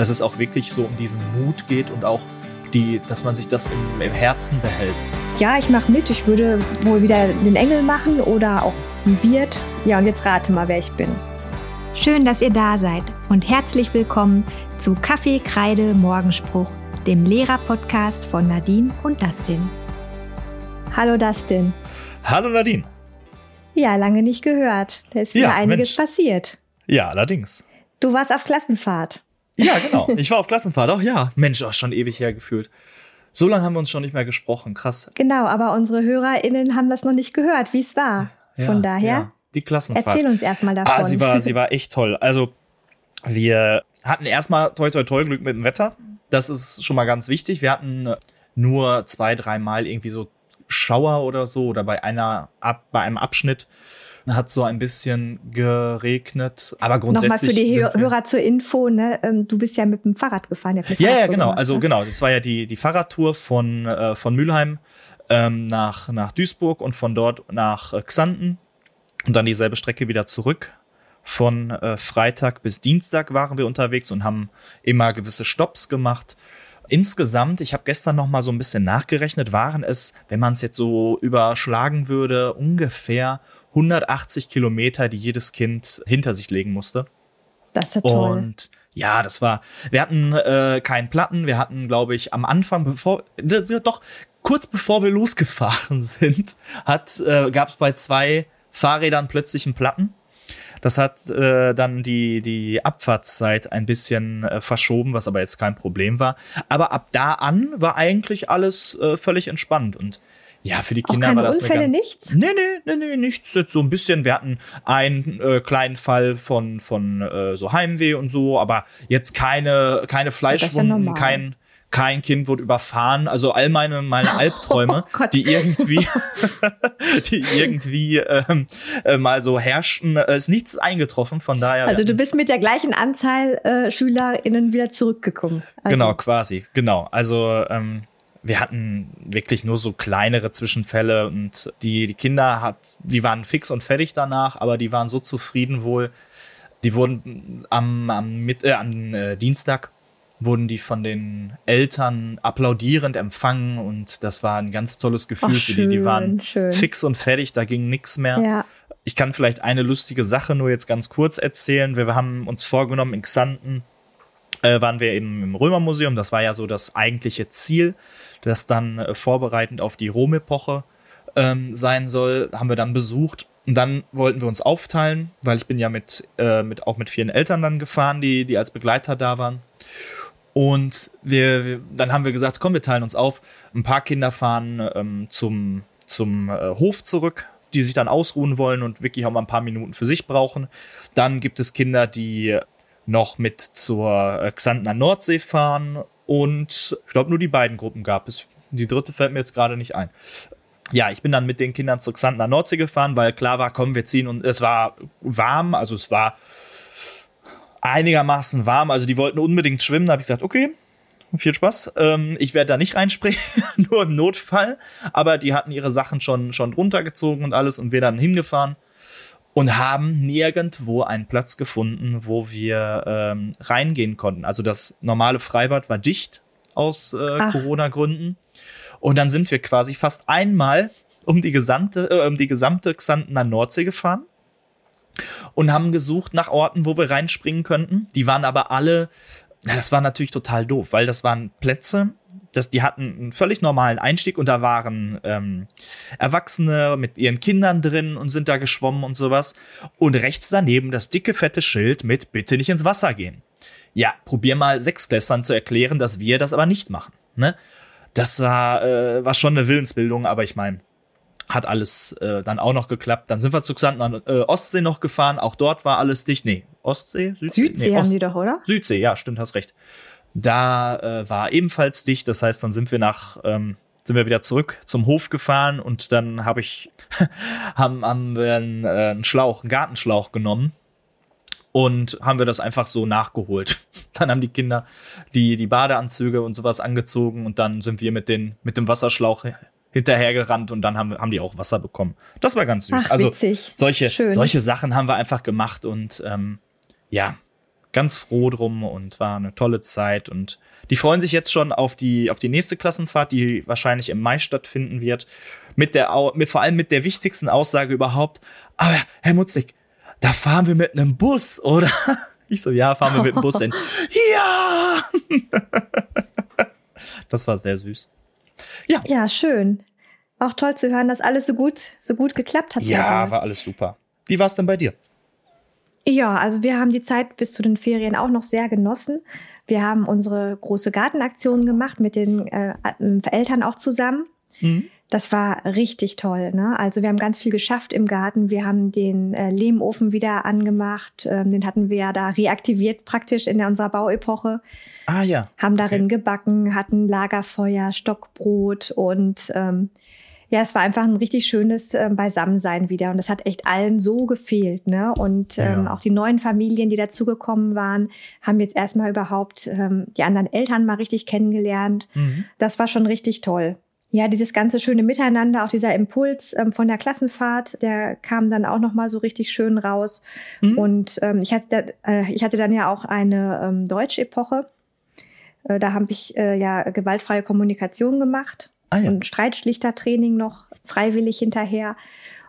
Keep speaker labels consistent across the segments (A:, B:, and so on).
A: dass es auch wirklich so um diesen Mut geht und auch die, dass man sich das im, im Herzen behält.
B: Ja, ich mache mit. Ich würde wohl wieder den Engel machen oder auch ein Wirt. Ja, und jetzt rate mal, wer ich bin.
C: Schön, dass ihr da seid und herzlich willkommen zu Kaffee, Kreide, Morgenspruch, dem Lehrer-Podcast von Nadine und Dustin.
B: Hallo Dustin.
A: Hallo Nadine.
B: Ja, lange nicht gehört. Da ist wieder
A: Ja,
B: einiges
A: Mensch.
B: passiert.
A: Ja, allerdings.
B: Du warst auf Klassenfahrt.
A: Ja, genau. Ich war auf Klassenfahrt. Auch ja. Mensch, auch schon ewig her gefühlt. So lange haben wir uns schon nicht mehr gesprochen. Krass.
B: Genau, aber unsere HörerInnen haben das noch nicht gehört, wie es war.
A: Ja,
B: Von daher,
A: ja. Die Klassenfahrt.
B: erzähl uns erstmal davon.
A: Ah, sie war, sie war echt toll. Also, wir hatten erstmal toi toi toi Glück mit dem Wetter. Das ist schon mal ganz wichtig. Wir hatten nur zwei, dreimal irgendwie so Schauer oder so oder bei einer, ab, bei einem Abschnitt hat so ein bisschen geregnet. Aber
B: Nochmal
A: grundsätzlich.
B: für die Hör- Hörer zur Info, ne? ähm, du bist ja mit dem Fahrrad gefahren.
A: Ja, ja,
B: Fahrradtour
A: genau.
B: gemacht,
A: Also
B: ne?
A: genau, das war ja die, die Fahrradtour von, äh, von Mülheim ähm, nach, nach Duisburg und von dort nach äh, Xanten und dann dieselbe Strecke wieder zurück. Von äh, Freitag bis Dienstag waren wir unterwegs und haben immer gewisse Stops gemacht. Insgesamt, ich habe gestern noch mal so ein bisschen nachgerechnet, waren es, wenn man es jetzt so überschlagen würde, ungefähr 180 Kilometer, die jedes Kind hinter sich legen musste.
B: Das ist ja toll.
A: Und ja, das war, wir hatten äh, keinen Platten, wir hatten, glaube ich, am Anfang, bevor, doch, kurz bevor wir losgefahren sind, hat, äh, gab es bei zwei Fahrrädern plötzlich einen Platten. Das hat äh, dann die, die Abfahrtszeit ein bisschen äh, verschoben, was aber jetzt kein Problem war. Aber ab da an war eigentlich alles äh, völlig entspannt. Und ja, für die
B: Auch
A: Kinder
B: keine
A: war das
B: Unfälle,
A: eine ganz.
B: nichts?
A: Nee, nee, nee, nee, nichts. Jetzt so ein bisschen. Wir hatten einen äh, kleinen Fall von, von äh, so Heimweh und so, aber jetzt keine, keine
B: ja
A: Fleischwunden,
B: normal.
A: kein, kein Kind wurde überfahren. Also all meine, meine Albträume,
B: Oh
A: die irgendwie, die irgendwie ähm, äh, mal so herrschten, äh, ist nichts eingetroffen. Von daher.
B: Also du bist mit der gleichen Anzahl äh, SchülerInnen wieder zurückgekommen. Also,
A: Genau, quasi, genau. Also ähm, wir hatten wirklich nur so kleinere Zwischenfälle und die, die Kinder hat, die waren fix und fertig danach, aber die waren so zufrieden wohl. Die wurden am, am, mit, äh, am äh, Dienstag wurden die von den Eltern applaudierend empfangen und das war ein ganz tolles Gefühl
B: Ach,
A: für die. Die waren
B: schön.
A: fix und fertig, da ging nichts mehr.
B: Ja.
A: Ich kann vielleicht eine lustige Sache nur jetzt ganz kurz erzählen. Wir haben uns vorgenommen, in Xanten äh, waren wir eben im Römermuseum. Das war ja so das eigentliche Ziel, das dann äh, vorbereitend auf die Rom-Epoche ähm, sein soll, haben wir dann besucht. Und dann wollten wir uns aufteilen, weil ich bin ja mit, äh, mit auch mit vielen Eltern dann gefahren, die, die als Begleiter da waren. Und wir, wir, dann haben wir gesagt, komm, wir teilen uns auf. Ein paar Kinder fahren ähm, zum, zum äh, Hof zurück, die sich dann ausruhen wollen und wirklich auch mal ein paar Minuten für sich brauchen. Dann gibt es Kinder, die noch mit zur äh, Xantener Nordsee fahren. Und ich glaube, nur die beiden Gruppen gab es. Die dritte fällt mir jetzt gerade nicht ein. Ja, ich bin dann mit den Kindern zur Xantener Nordsee gefahren, weil klar war, komm, wir ziehen und es war warm, also es war einigermaßen warm, also die wollten unbedingt schwimmen, da habe ich gesagt, okay, viel Spaß. Ähm, ich werde da nicht reinspringen, nur im Notfall. Aber die hatten ihre Sachen schon, schon runtergezogen und alles und wir dann hingefahren und haben nirgendwo einen Platz gefunden, wo wir ähm, reingehen konnten. Also das normale Freibad war dicht aus äh. Corona-Gründen. Und dann sind wir quasi fast einmal um die gesamte, äh, um die gesamte Xantener Nordsee gefahren und haben gesucht nach Orten, wo wir reinspringen könnten. Die waren aber alle, ja, das war natürlich total doof, weil das waren Plätze, das, die hatten einen völlig normalen Einstieg und da waren ähm, Erwachsene mit ihren Kindern drin und sind da geschwommen und sowas. Und rechts daneben das dicke, fette Schild mit Bitte nicht ins Wasser gehen. Ja, probier mal Sechsklässlern zu erklären, dass wir das aber nicht machen. Ne? Das war, äh, war schon eine Willensbildung, aber ich meine, hat alles äh, dann auch noch geklappt. Dann sind wir zu Xanten äh, Ostsee noch gefahren. Auch dort war alles dicht. Nee, Ostsee? Südsee?
B: Südsee
A: nee,
B: haben
A: Ost-
B: die doch, oder?
A: Südsee, ja, stimmt, hast recht. Da äh, war ebenfalls dicht. Das heißt, dann sind wir nach, ähm, sind wir wieder zurück zum Hof gefahren und dann habe ich, haben, haben wir einen, äh, einen Schlauch, einen Gartenschlauch genommen und haben wir das einfach so nachgeholt. Dann haben die Kinder die, die Badeanzüge und sowas angezogen und dann sind wir mit, den, mit dem Wasserschlauch hinterhergerannt und dann haben, haben die auch Wasser bekommen. Das war ganz süß.
B: Ach,
A: also solche,
B: Schön.
A: solche Sachen haben wir einfach gemacht und ähm, ja, ganz froh drum und war eine tolle Zeit und die freuen sich jetzt schon auf die, auf die nächste Klassenfahrt, die wahrscheinlich im Mai stattfinden wird. Mit der, mit, vor allem mit der wichtigsten Aussage überhaupt. Aber Herr Mutzig, da fahren wir mit einem Bus, oder? Ich so, ja, fahren wir mit dem Bus hin. Ja! das war sehr süß.
B: Ja. Ja, schön. Auch toll zu hören, dass alles so gut, so gut geklappt hat.
A: Ja, war alles super. Wie war es denn bei dir?
B: Ja, also wir haben die Zeit bis zu den Ferien auch noch sehr genossen. Wir haben unsere große Gartenaktion gemacht mit den äh, Eltern auch zusammen. Mhm. Das war richtig toll. Ne? Also wir haben ganz viel geschafft im Garten. Wir haben den äh, Lehmofen wieder angemacht. Ähm, den hatten wir ja da reaktiviert praktisch in unserer Bauepoche.
A: Ah ja.
B: Haben darin okay. gebacken, hatten Lagerfeuer, Stockbrot und ähm, ja, es war einfach ein richtig schönes äh, Beisammensein wieder. Und das hat echt allen so gefehlt. Ne? Und ähm, ja. auch die neuen Familien, die dazugekommen waren, haben jetzt erstmal überhaupt ähm, die anderen Eltern mal richtig kennengelernt. Mhm. Das war schon richtig toll ja, dieses ganze schöne Miteinander, auch dieser Impuls ähm, von der Klassenfahrt, der kam dann auch noch mal so richtig schön raus. Mhm. Und ähm, ich, hatte, äh, ich hatte dann ja auch eine ähm, Deutsch-Epoche. Äh, da habe ich äh, ja gewaltfreie Kommunikation gemacht ah, ja. und Streitschlichtertraining noch freiwillig hinterher.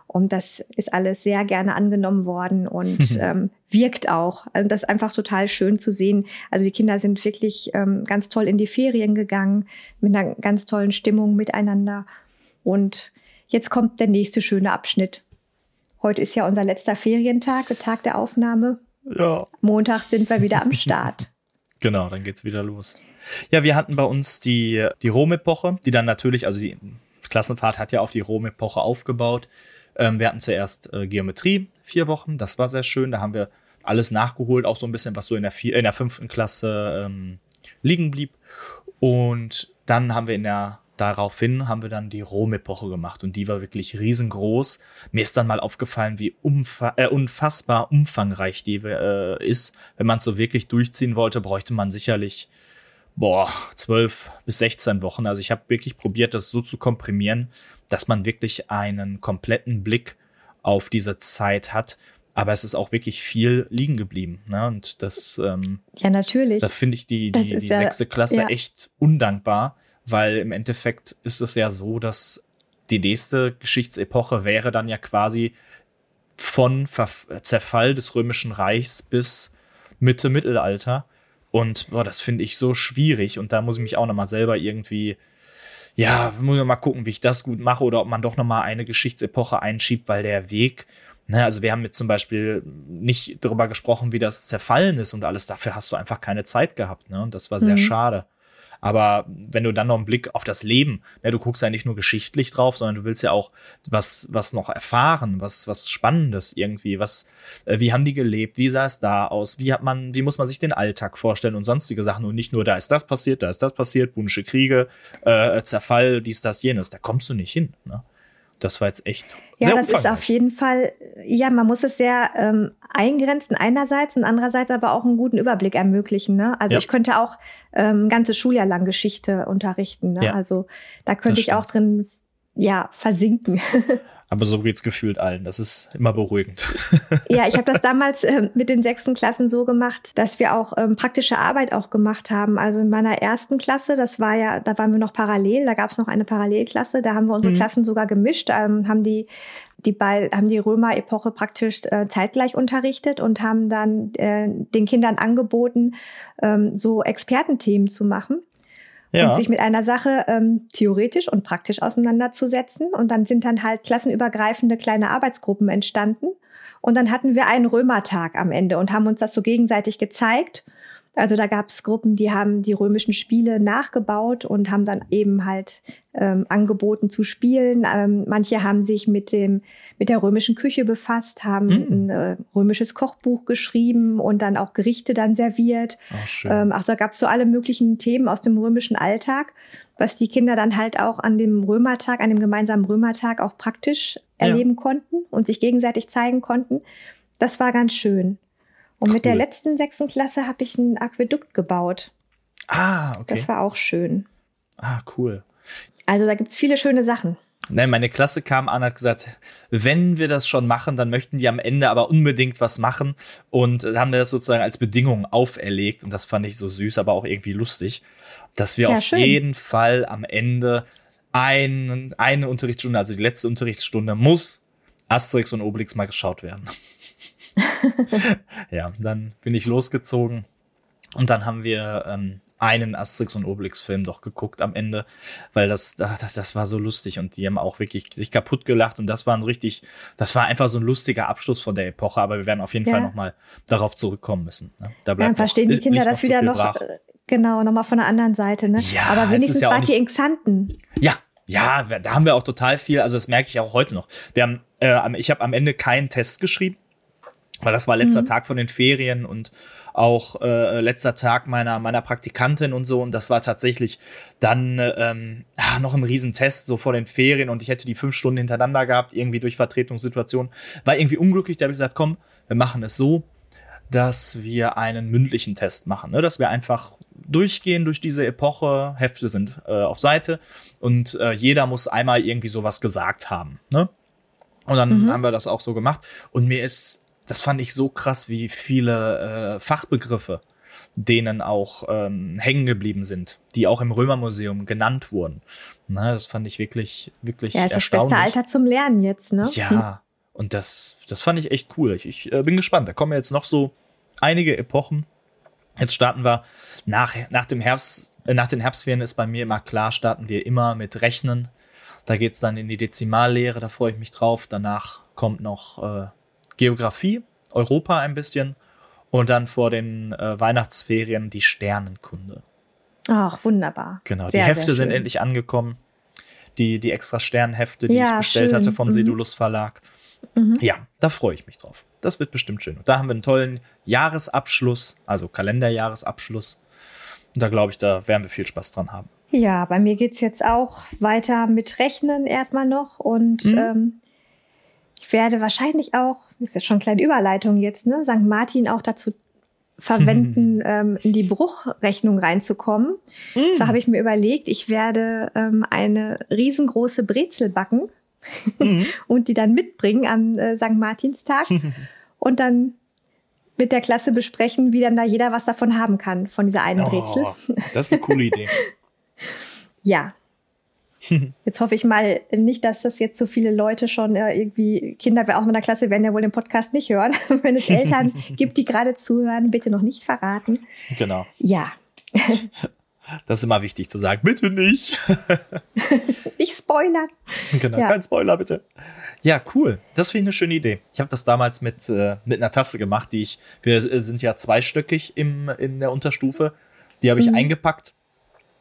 B: Und das ist alles sehr gerne angenommen worden und ähm, wirkt auch. Also das ist einfach total schön zu sehen. Also die Kinder sind wirklich ähm, ganz toll in die Ferien gegangen, mit einer ganz tollen Stimmung miteinander. Und jetzt kommt der nächste schöne Abschnitt. Heute ist ja unser letzter Ferientag, der Tag der Aufnahme. Ja. Montag sind wir wieder am Start.
A: genau, dann geht's wieder los. Ja, wir hatten bei uns die, die Rom-Epoche, die dann natürlich, also die Klassenfahrt hat ja auf die Rom-Epoche aufgebaut. Ähm, wir hatten zuerst äh, Geometrie, vier Wochen, das war sehr schön. Da haben wir alles nachgeholt, auch so ein bisschen, was so in der, vier, in der fünften Klasse ähm, liegen blieb. Und dann haben wir in der daraufhin haben wir dann die Rom-Epoche gemacht und die war wirklich riesengroß. Mir ist dann mal aufgefallen, wie umfa äh, unfassbar umfangreich die äh, ist. Wenn man es so wirklich durchziehen wollte, bräuchte man sicherlich boah, zwölf bis 16 Wochen. Also ich habe wirklich probiert, das so zu komprimieren, dass man wirklich einen kompletten Blick auf diese Zeit hat. Aber es ist auch wirklich viel liegen geblieben. Ne? Und das, ähm,
B: ja, natürlich.
A: Da finde ich die, die, die ja, sechste Klasse ja. echt undankbar, weil im Endeffekt ist es ja so, dass die nächste Geschichtsepoche wäre dann ja quasi von Ver Zerfall des Römischen Reichs bis Mitte Mittelalter. Und boah, das finde ich so schwierig. Und da muss ich mich auch nochmal selber irgendwie, ja, muss ich mal gucken, wie ich das gut mache oder ob man doch nochmal eine Geschichtsepoche einschiebt, weil der Weg, ne, also wir haben jetzt zum Beispiel nicht darüber gesprochen, wie das zerfallen ist und alles. Dafür hast du einfach keine Zeit gehabt, ne? Und das war sehr mhm. schade. Aber wenn du dann noch einen Blick auf das Leben, ne, du guckst ja nicht nur geschichtlich drauf, sondern du willst ja auch was, was noch erfahren, was, was Spannendes irgendwie, was, äh, wie haben die gelebt, wie sah es da aus, wie hat man, wie muss man sich den Alltag vorstellen und sonstige Sachen und nicht nur, da ist das passiert, da ist das passiert, Punische Kriege, äh, Zerfall, dies, das, jenes, da kommst du nicht hin. Ne? Das war jetzt echt.
B: Ja, das ist auf jeden Fall, ja, man muss es sehr ähm, eingrenzen einerseits und andererseits aber auch einen guten Überblick ermöglichen. Ne? Also ja. ich könnte auch ähm, ganze Schuljahr lang Geschichte unterrichten. Ne? Ja, also da könnte ich auch drin ja versinken.
A: Aber so geht's gefühlt allen. Das ist immer beruhigend.
B: Ja, ich habe das damals äh, mit den sechsten Klassen so gemacht, dass wir auch ähm, praktische Arbeit auch gemacht haben. Also in meiner ersten Klasse, das war ja, da waren wir noch parallel, da gab es noch eine Parallelklasse, da haben wir unsere mhm. Klassen sogar gemischt, ähm, haben die die bei, haben die Römer-Epoche praktisch äh, zeitgleich unterrichtet und haben dann äh, den Kindern angeboten, ähm, so Expertenthemen zu machen ja. und sich mit einer Sache ähm, theoretisch und praktisch auseinanderzusetzen. Und dann sind dann halt klassenübergreifende kleine Arbeitsgruppen entstanden. Und dann hatten wir einen Römertag am Ende und haben uns das so gegenseitig gezeigt also da gab es Gruppen, die haben die römischen Spiele nachgebaut und haben dann eben halt ähm, angeboten zu spielen. Ähm, manche haben sich mit dem mit der römischen Küche befasst, haben mhm. ein äh, römisches Kochbuch geschrieben und dann auch Gerichte dann serviert. Ach, schön. Ähm, also da gab es so alle möglichen Themen aus dem römischen Alltag, was die Kinder dann halt auch an dem Römertag, an dem gemeinsamen Römertag auch praktisch erleben ja. konnten und sich gegenseitig zeigen konnten. Das war ganz schön. Und cool. mit der letzten sechsten Klasse habe ich ein Aquädukt gebaut.
A: Ah, okay.
B: Das war auch schön.
A: Ah, cool.
B: Also da gibt's viele schöne Sachen.
A: Nein, meine Klasse kam an, hat gesagt, wenn wir das schon machen, dann möchten die am Ende aber unbedingt was machen und haben mir das sozusagen als Bedingung auferlegt und das fand ich so süß, aber auch irgendwie lustig, dass wir ja, auf schön. jeden Fall am Ende ein, eine Unterrichtsstunde, also die letzte Unterrichtsstunde muss Asterix und Obelix mal geschaut werden. ja, dann bin ich losgezogen und dann haben wir ähm, einen Asterix und Obelix-Film doch geguckt am Ende, weil das, das, das war so lustig und die haben auch wirklich sich kaputt gelacht und das war ein richtig, das war einfach so ein lustiger Abschluss von der Epoche, aber wir werden auf jeden ja. Fall nochmal darauf zurückkommen müssen. Ne?
B: Da bleibt ja, verstehen noch, die Kinder das wieder noch, brach. Äh, genau, nochmal von der anderen Seite, ne? Ja, aber wenigstens ja wart ihr in Xanten.
A: Ja, ja, da haben wir auch total viel, also das merke ich auch heute noch. Wir haben, äh, ich habe am Ende keinen Test geschrieben, weil das war letzter mhm. Tag von den Ferien und auch äh, letzter Tag meiner meiner Praktikantin und so und das war tatsächlich dann ähm, noch ein Riesentest so vor den Ferien und ich hätte die fünf Stunden hintereinander gehabt irgendwie durch Vertretungssituation war irgendwie unglücklich da habe ich gesagt komm wir machen es so dass wir einen mündlichen Test machen ne? dass wir einfach durchgehen durch diese Epoche Hefte sind äh, auf Seite und äh, jeder muss einmal irgendwie sowas gesagt haben ne und dann mhm. haben wir das auch so gemacht und mir ist das fand ich so krass, wie viele äh, Fachbegriffe denen auch ähm, hängen geblieben sind, die auch im Römermuseum genannt wurden. Na, das fand ich wirklich, wirklich ja, ist erstaunlich.
B: das beste Alter zum Lernen jetzt, ne?
A: Ja, und das, das fand ich echt cool. Ich, ich äh, bin gespannt. Da kommen jetzt noch so einige Epochen. Jetzt starten wir nach, nach dem Herbst, äh, nach den Herbstferien ist bei mir immer klar, starten wir immer mit Rechnen. Da geht's dann in die Dezimallehre, da freue ich mich drauf. Danach kommt noch äh, Geografie, Europa ein bisschen und dann vor den äh, Weihnachtsferien die Sternenkunde.
B: Ach, wunderbar.
A: Genau, sehr, die Hefte sind endlich angekommen. Die, die extra Sternenhefte, die ja, ich bestellt schön. hatte vom mhm. Sedulus Verlag. Mhm. Ja, da freue ich mich drauf. Das wird bestimmt schön. Und da haben wir einen tollen Jahresabschluss, also Kalenderjahresabschluss. Und da glaube ich, da werden wir viel Spaß dran haben.
B: Ja, bei mir geht es jetzt auch weiter mit Rechnen erstmal noch. Und mhm. ähm, ich werde wahrscheinlich auch, das ist ja schon eine kleine Überleitung jetzt, ne, St. Martin auch dazu verwenden, ähm, in die Bruchrechnung reinzukommen. Mm. So habe ich mir überlegt, ich werde ähm, eine riesengroße Brezel backen mm. und die dann mitbringen am äh, St. Martinstag und dann mit der Klasse besprechen, wie dann da jeder was davon haben kann, von dieser einen Brezel. Oh,
A: das ist eine coole Idee.
B: ja, Jetzt hoffe ich mal nicht, dass das jetzt so viele Leute schon äh, irgendwie, Kinder auch meiner Klasse werden ja wohl den Podcast nicht hören. Wenn es Eltern gibt, die gerade zuhören, bitte noch nicht verraten.
A: Genau.
B: Ja.
A: Das ist immer wichtig zu sagen. Bitte nicht.
B: ich spoilern.
A: Genau, ja. kein Spoiler, bitte. Ja, cool. Das finde ich eine schöne Idee. Ich habe das damals mit, äh, mit einer Tasse gemacht, die ich, wir sind ja zweistöckig im, in der Unterstufe. Die habe ich mhm. eingepackt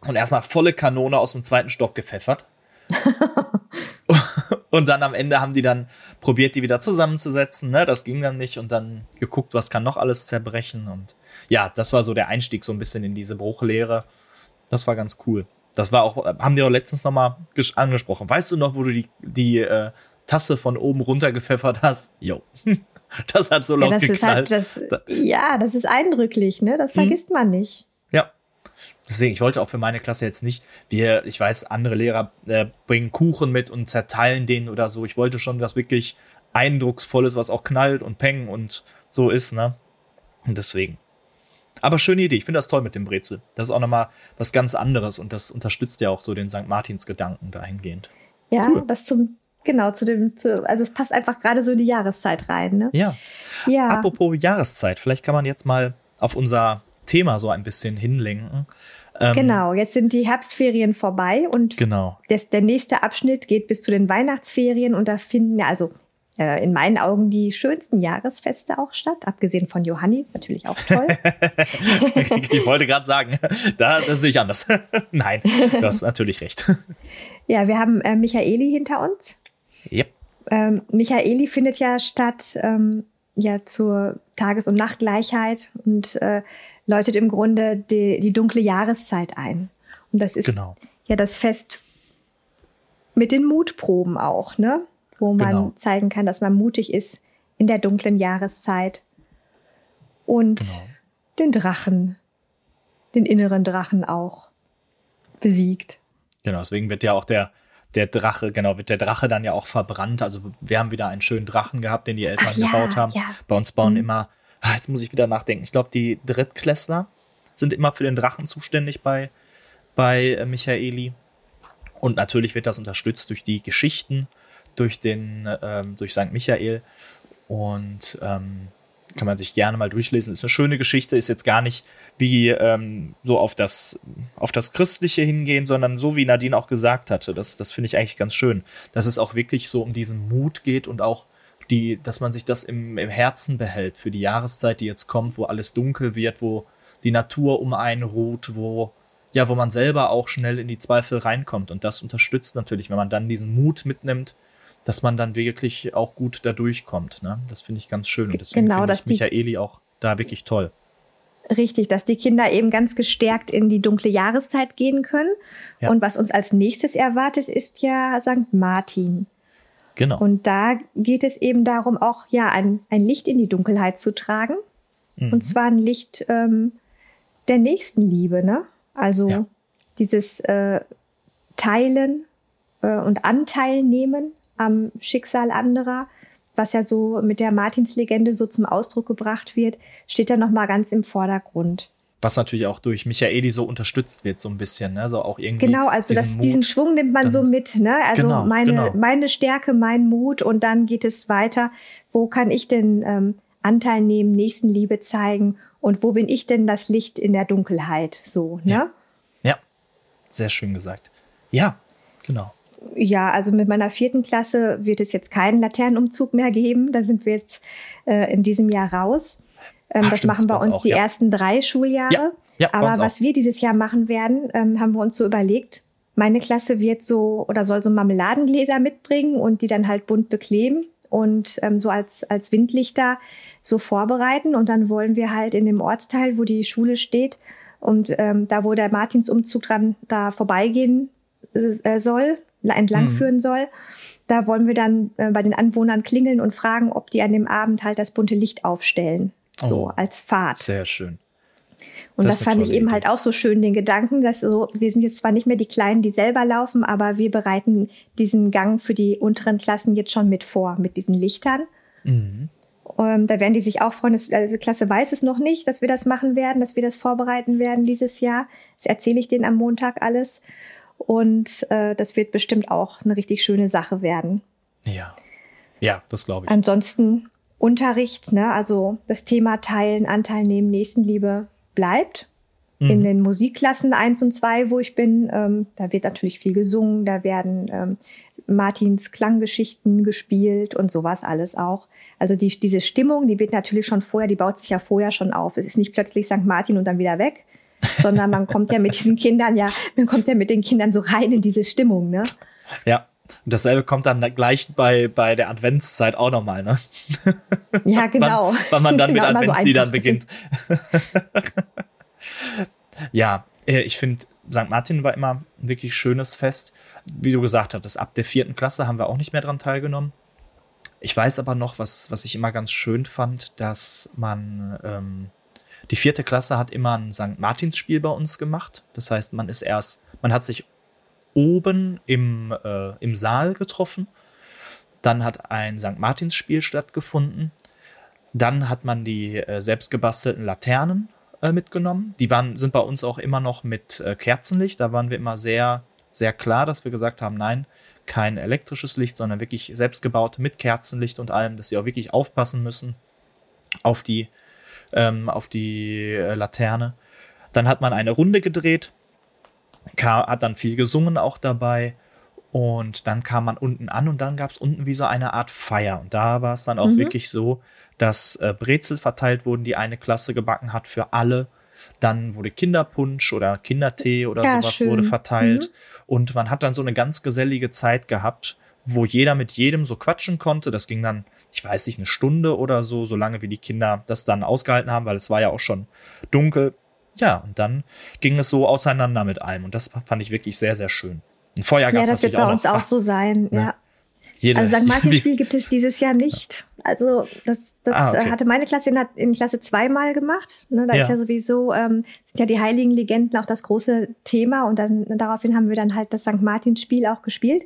A: und erstmal volle Kanone aus dem zweiten Stock gepfeffert. und dann am Ende haben die dann probiert, die wieder zusammenzusetzen. Ne? Das ging dann nicht und dann geguckt, was kann noch alles zerbrechen. Und ja, das war so der Einstieg so ein bisschen in diese Bruchlehre. Das war ganz cool. Das war auch, haben die auch letztens nochmal angesprochen. Weißt du noch, wo du die, die äh, Tasse von oben runter gepfeffert hast? Jo. Das hat so laut ja, das geknallt.
B: Ist halt das, ja, das ist eindrücklich, ne? Das hm. vergisst hm. man nicht.
A: Deswegen, ich wollte auch für meine Klasse jetzt nicht, wir, ich weiß, andere Lehrer äh, bringen Kuchen mit und zerteilen den oder so. Ich wollte schon was wirklich Eindrucksvolles, was auch knallt und peng und so ist, ne? Und deswegen. Aber schöne Idee. Ich finde das toll mit dem Brezel. Das ist auch nochmal was ganz anderes und das unterstützt ja auch so den St. Martins Gedanken dahingehend.
B: Ja, cool. das zum, genau, zu dem, zu, also es passt einfach gerade so in die Jahreszeit rein, ne?
A: Ja. Ja. Apropos Jahreszeit, vielleicht kann man jetzt mal auf unser Thema so ein bisschen hinlenken.
B: Ähm, genau, jetzt sind die Herbstferien vorbei und
A: genau.
B: das, der nächste Abschnitt geht bis zu den Weihnachtsferien und da finden ja also äh, in meinen Augen die schönsten Jahresfeste auch statt, abgesehen von Johanni, ist natürlich auch toll.
A: ich wollte gerade sagen, da, das sehe ich anders. Nein, du hast natürlich recht.
B: Ja, wir haben äh, Michaeli hinter uns.
A: Yep.
B: Ähm, Michaeli findet ja statt ähm, ja zur Tages- und Nachtgleichheit und äh, läutet im Grunde die, die dunkle Jahreszeit ein. Und das ist genau. ja das Fest mit den Mutproben auch, ne? Wo man genau. zeigen kann, dass man mutig ist in der dunklen Jahreszeit. Und genau. den Drachen, den inneren Drachen auch besiegt.
A: Genau, deswegen wird ja auch der, der Drache, genau, wird der Drache dann ja auch verbrannt. Also wir haben wieder einen schönen Drachen gehabt, den die Eltern
B: Ach, ja,
A: gebaut haben.
B: ja.
A: Bei uns bauen
B: Mhm.
A: immer, jetzt muss ich wieder nachdenken. Ich glaube, die Drittklässler sind immer für den Drachen zuständig bei, bei äh, Michaeli. Und natürlich wird das unterstützt durch die Geschichten, durch den, ähm, durch St. Michael. Und ähm, kann man sich gerne mal durchlesen. Ist eine schöne Geschichte, ist jetzt gar nicht wie ähm, so auf das, auf das Christliche hingehen, sondern so wie Nadine auch gesagt hatte. Das, das finde ich eigentlich ganz schön, dass es auch wirklich so um diesen Mut geht und auch die, dass man sich das im, im Herzen behält für die Jahreszeit, die jetzt kommt, wo alles dunkel wird, wo die Natur um einen ruht, wo ja, wo man selber auch schnell in die Zweifel reinkommt. Und das unterstützt natürlich, wenn man dann diesen Mut mitnimmt, dass man dann wirklich auch gut da durchkommt. Ne? Das finde ich ganz schön. Und deswegen
B: Genau,
A: finde ich Michaeli auch da wirklich toll.
B: Richtig, dass die Kinder eben ganz gestärkt in die dunkle Jahreszeit gehen können.
A: Ja.
B: Und was uns als nächstes erwartet, ist ja St. Martin.
A: Genau.
B: Und da geht es eben darum, auch ja ein, ein Licht in die Dunkelheit zu tragen.
A: Mhm.
B: Und zwar ein Licht ähm, der Nächstenliebe, ne? Also
A: Ja.
B: dieses äh, Teilen äh, und Anteil nehmen am Schicksal anderer, was ja so mit der Martinslegende so zum Ausdruck gebracht wird, steht da nochmal ganz im Vordergrund.
A: Was natürlich auch durch Michaeli so unterstützt wird, so ein bisschen. Ne? So auch irgendwie
B: Genau, also das,
A: diesen
B: diesen
A: Mut.
B: Schwung nimmt man
A: dann-
B: so mit, ne? Also
A: Genau,
B: meine,
A: genau.
B: meine Stärke, mein Mut und dann geht es weiter. Wo kann ich denn ähm, Anteil nehmen, Nächstenliebe zeigen und wo bin ich denn das Licht in der Dunkelheit? So, ne?
A: Ja. Ja, sehr schön gesagt. Ja, genau.
B: Ja, also mit meiner vierten Klasse wird es jetzt keinen Laternenumzug mehr geben. Da sind wir jetzt äh, in diesem Jahr raus. Ähm,
A: Ach,
B: das
A: stimmt,
B: machen bei
A: uns auch,
B: die
A: ja.
B: ersten drei Schuljahre.
A: Ja, ja,
B: Aber was
A: auch.
B: wir dieses Jahr machen werden, ähm, haben wir uns so überlegt. Meine Klasse wird so oder soll so Marmeladengläser mitbringen und die dann halt bunt bekleben und ähm, so als, als Windlichter so vorbereiten. Und dann wollen wir halt in dem Ortsteil, wo die Schule steht und ähm, da, wo der Martinsumzug dran da vorbeigehen äh, soll, entlang
A: Mhm.
B: führen soll, da wollen wir dann äh, bei den Anwohnern klingeln und fragen, ob die an dem Abend halt das bunte Licht aufstellen. So
A: Oh.
B: als Fahrt.
A: Sehr schön.
B: Und
A: Das
B: das, fand ich eben
A: Idee.
B: halt auch so schön, den Gedanken, dass so, wir sind jetzt zwar nicht mehr die Kleinen, die selber laufen, aber wir bereiten diesen Gang für die unteren Klassen jetzt schon mit vor, mit diesen Lichtern.
A: Mhm.
B: Ähm, da werden die sich auch freuen. Das, also die Klasse weiß es noch nicht, dass wir das machen werden, dass wir das vorbereiten werden dieses Jahr. Das erzähle ich denen am Montag alles. Und äh, das wird bestimmt auch eine richtig schöne Sache werden.
A: Ja. Ja, das glaube ich.
B: Ansonsten Unterricht, ne? also das Thema Teilen, Anteil nehmen, Nächstenliebe bleibt. In
A: Mhm.
B: den Musikklassen eins und zwei, wo ich bin, ähm, da wird natürlich viel gesungen, da werden ähm, Martins Klanggeschichten gespielt und sowas alles auch. Also die, diese Stimmung, die wird natürlich schon vorher, die baut sich ja vorher schon auf. Es ist nicht plötzlich St. Martin und dann wieder weg, sondern man kommt ja mit diesen Kindern ja, man kommt ja mit den Kindern so rein in diese Stimmung, ne?
A: Ja. Und dasselbe kommt dann gleich bei, bei der Adventszeit auch nochmal, ne?
B: Ja, genau.
A: Wann, wann man dann
B: Genau,
A: mit
B: so
A: Adventsliedern
B: einfach.
A: beginnt. ja, äh, ich finde, St. Martin war immer ein wirklich schönes Fest. Wie du gesagt hattest, ab der vierten Klasse haben wir auch nicht mehr dran teilgenommen. Ich weiß aber noch, was, was ich immer ganz schön fand, dass man, ähm, die vierte Klasse hat immer ein St. Martins-Spiel bei uns gemacht. Das heißt, man ist erst, man hat sich oben im, äh, im Saal getroffen. Dann hat ein St. Martins-Spiel stattgefunden. Dann hat man die äh, selbstgebastelten Laternen äh, mitgenommen. Die waren, sind bei uns auch immer noch mit äh, Kerzenlicht. Da waren wir immer sehr, sehr klar, dass wir gesagt haben, nein, kein elektrisches Licht, sondern wirklich selbstgebaut mit Kerzenlicht und allem, dass sie auch wirklich aufpassen müssen auf die, ähm, auf die äh, Laterne. Dann hat man eine Runde gedreht, ka- hat dann viel gesungen auch dabei. Und dann kam man unten an und dann gab es unten wie so eine Art Feier. Und da war es dann auch
B: Mhm.
A: wirklich so, dass äh, Brezel verteilt wurden, die eine Klasse gebacken hat für alle. Dann wurde Kinderpunsch oder Kindertee oder
B: Ja,
A: sowas
B: schön.
A: wurde verteilt. Und man hat dann so eine ganz gesellige Zeit gehabt, wo jeder mit jedem so quatschen konnte. Das ging dann, ich weiß nicht, eine Stunde oder so, solange wie die Kinder das dann ausgehalten haben, weil es war ja auch schon dunkel. Ja, und dann ging es so auseinander mit allem. Und das fand ich wirklich sehr, sehr schön. Ein Feuer gab
B: Ja,
A: es
B: das wird
A: natürlich
B: bei
A: auch
B: uns
A: noch.
B: auch so sein.
A: ne?
B: Ja. Jede, also St. Martin-Spiel gibt es dieses Jahr nicht. Also das, das ah, okay. hatte meine Klasse in, in Klasse zweimal gemacht. Ne, da ja. ist ja sowieso, ähm, sind ja die heiligen Legenden auch das große Thema und dann daraufhin haben wir dann halt das St. Martin-Spiel auch gespielt.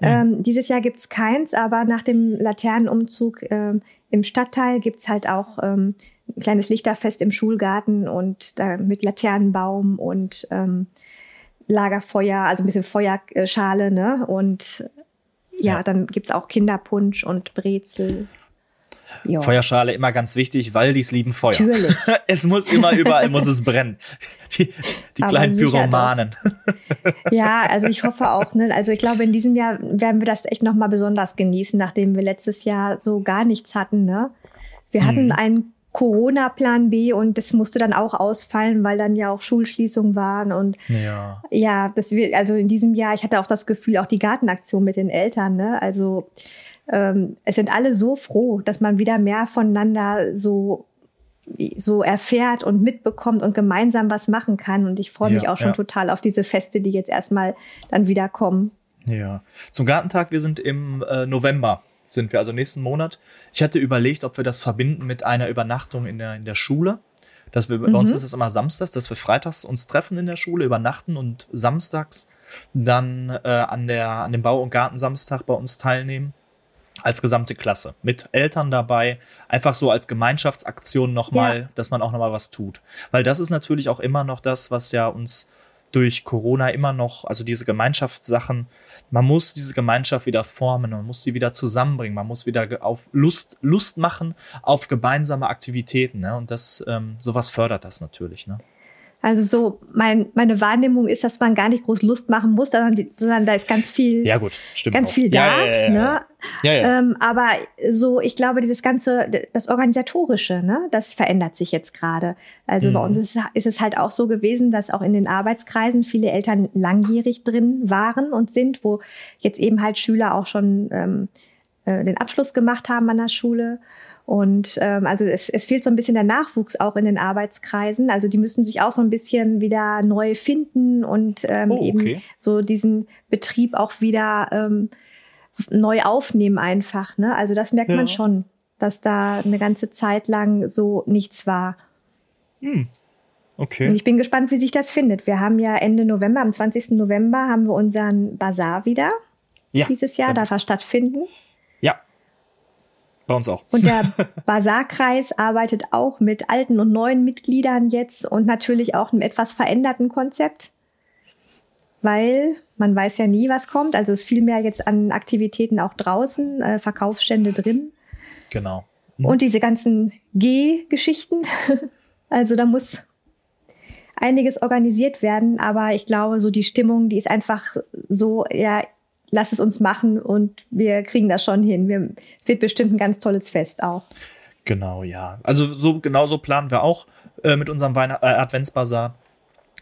B: Mhm. Ähm, dieses Jahr gibt's keins, aber nach dem Laternenumzug ähm, im Stadtteil gibt's halt auch ähm, ein kleines Lichterfest im Schulgarten und da mit Laternenbaum und ähm, Lagerfeuer, also ein bisschen Feuerschale, ne? Und ja, ja. dann gibt's auch Kinderpunsch und Brezel.
A: Jo. Feuerschale immer ganz wichtig, weil die es lieben Feuer. Natürlich. es muss immer überall muss es brennen. Die, die kleinen Pyromanen.
B: ja, also ich hoffe auch. Ne? Also ich glaube, in diesem Jahr werden wir das echt noch mal besonders genießen, nachdem wir letztes Jahr so gar nichts hatten. Ne? Wir hatten mhm. einen Corona-Plan B und das musste dann auch ausfallen, weil dann ja auch Schulschließungen waren und ja, ja das wird also in diesem Jahr. Ich hatte auch das Gefühl, auch die Gartenaktion mit den Eltern. Ne? Also ähm, es sind alle so froh, dass man wieder mehr voneinander so so erfährt und mitbekommt und gemeinsam was machen kann. Und ich freue mich ja, auch schon ja. total auf diese Feste, die jetzt erstmal dann wieder kommen.
A: Ja. Zum Gartentag, wir sind im äh, November, sind wir also nächsten Monat. Ich hatte überlegt, ob wir das verbinden mit einer Übernachtung in der, in der Schule. Dass wir, mhm. Bei uns mhm. ist es immer samstags, dass wir freitags uns treffen in der Schule, übernachten und samstags dann äh, an, der, an dem Bau- und Gartensamstag bei uns teilnehmen als gesamte Klasse mit Eltern dabei, einfach so als Gemeinschaftsaktion nochmal, ja. dass man auch nochmal was tut. Weil das ist natürlich auch immer noch das, was ja uns durch Corona immer noch, also diese Gemeinschaftssachen, man muss diese Gemeinschaft wieder formen, man muss sie wieder zusammenbringen, man muss wieder auf Lust, Lust machen auf gemeinsame Aktivitäten. Ne? Und das, ähm, sowas fördert das natürlich. Ne?
B: Also so mein, meine Wahrnehmung ist, dass man gar nicht groß Lust machen muss, sondern, die, sondern da ist ganz viel,
A: ja gut, stimmt
B: ganz
A: auch.
B: viel da. Ja, ja, ja, ne? ja, ja. Ähm, aber so, ich glaube, dieses ganze, das organisatorische, ne, das verändert sich jetzt gerade. Also mhm. bei uns ist, ist es halt auch so gewesen, dass auch in den Arbeitskreisen viele Eltern langjährig drin waren und sind, wo jetzt eben halt Schüler auch schon ähm, äh, den Abschluss gemacht haben an der Schule und ähm, also es, es fehlt so ein bisschen der Nachwuchs auch in den Arbeitskreisen. Also die müssen sich auch so ein bisschen wieder neu finden und ähm, oh, okay. eben so diesen Betrieb auch wieder ähm, neu aufnehmen einfach. Ne? Also das merkt ja. man schon, dass da eine ganze Zeit lang so nichts war. Hm. Okay. Und ich bin gespannt, wie sich das findet. Wir haben ja Ende November, am 20. November, haben wir unseren Bazar wieder. Ja. Dieses Jahr darf er stattfinden.
A: Bei uns auch.
B: Und der Basarkreis arbeitet auch mit alten und neuen Mitgliedern jetzt und natürlich auch einem etwas veränderten Konzept, weil man weiß ja nie, was kommt. Also es ist viel mehr jetzt an Aktivitäten auch draußen, äh, Verkaufsstände drin.
A: Genau.
B: Mhm. Und diese ganzen G-Geschichten. also da muss einiges organisiert werden, aber ich glaube, so die Stimmung, die ist einfach so ja lass es uns machen und wir kriegen das schon hin. Wir, es wird bestimmt ein ganz tolles Fest auch.
A: Genau, ja. Also so genau so planen wir auch äh, mit unserem Weihn äh, Adventsbasar,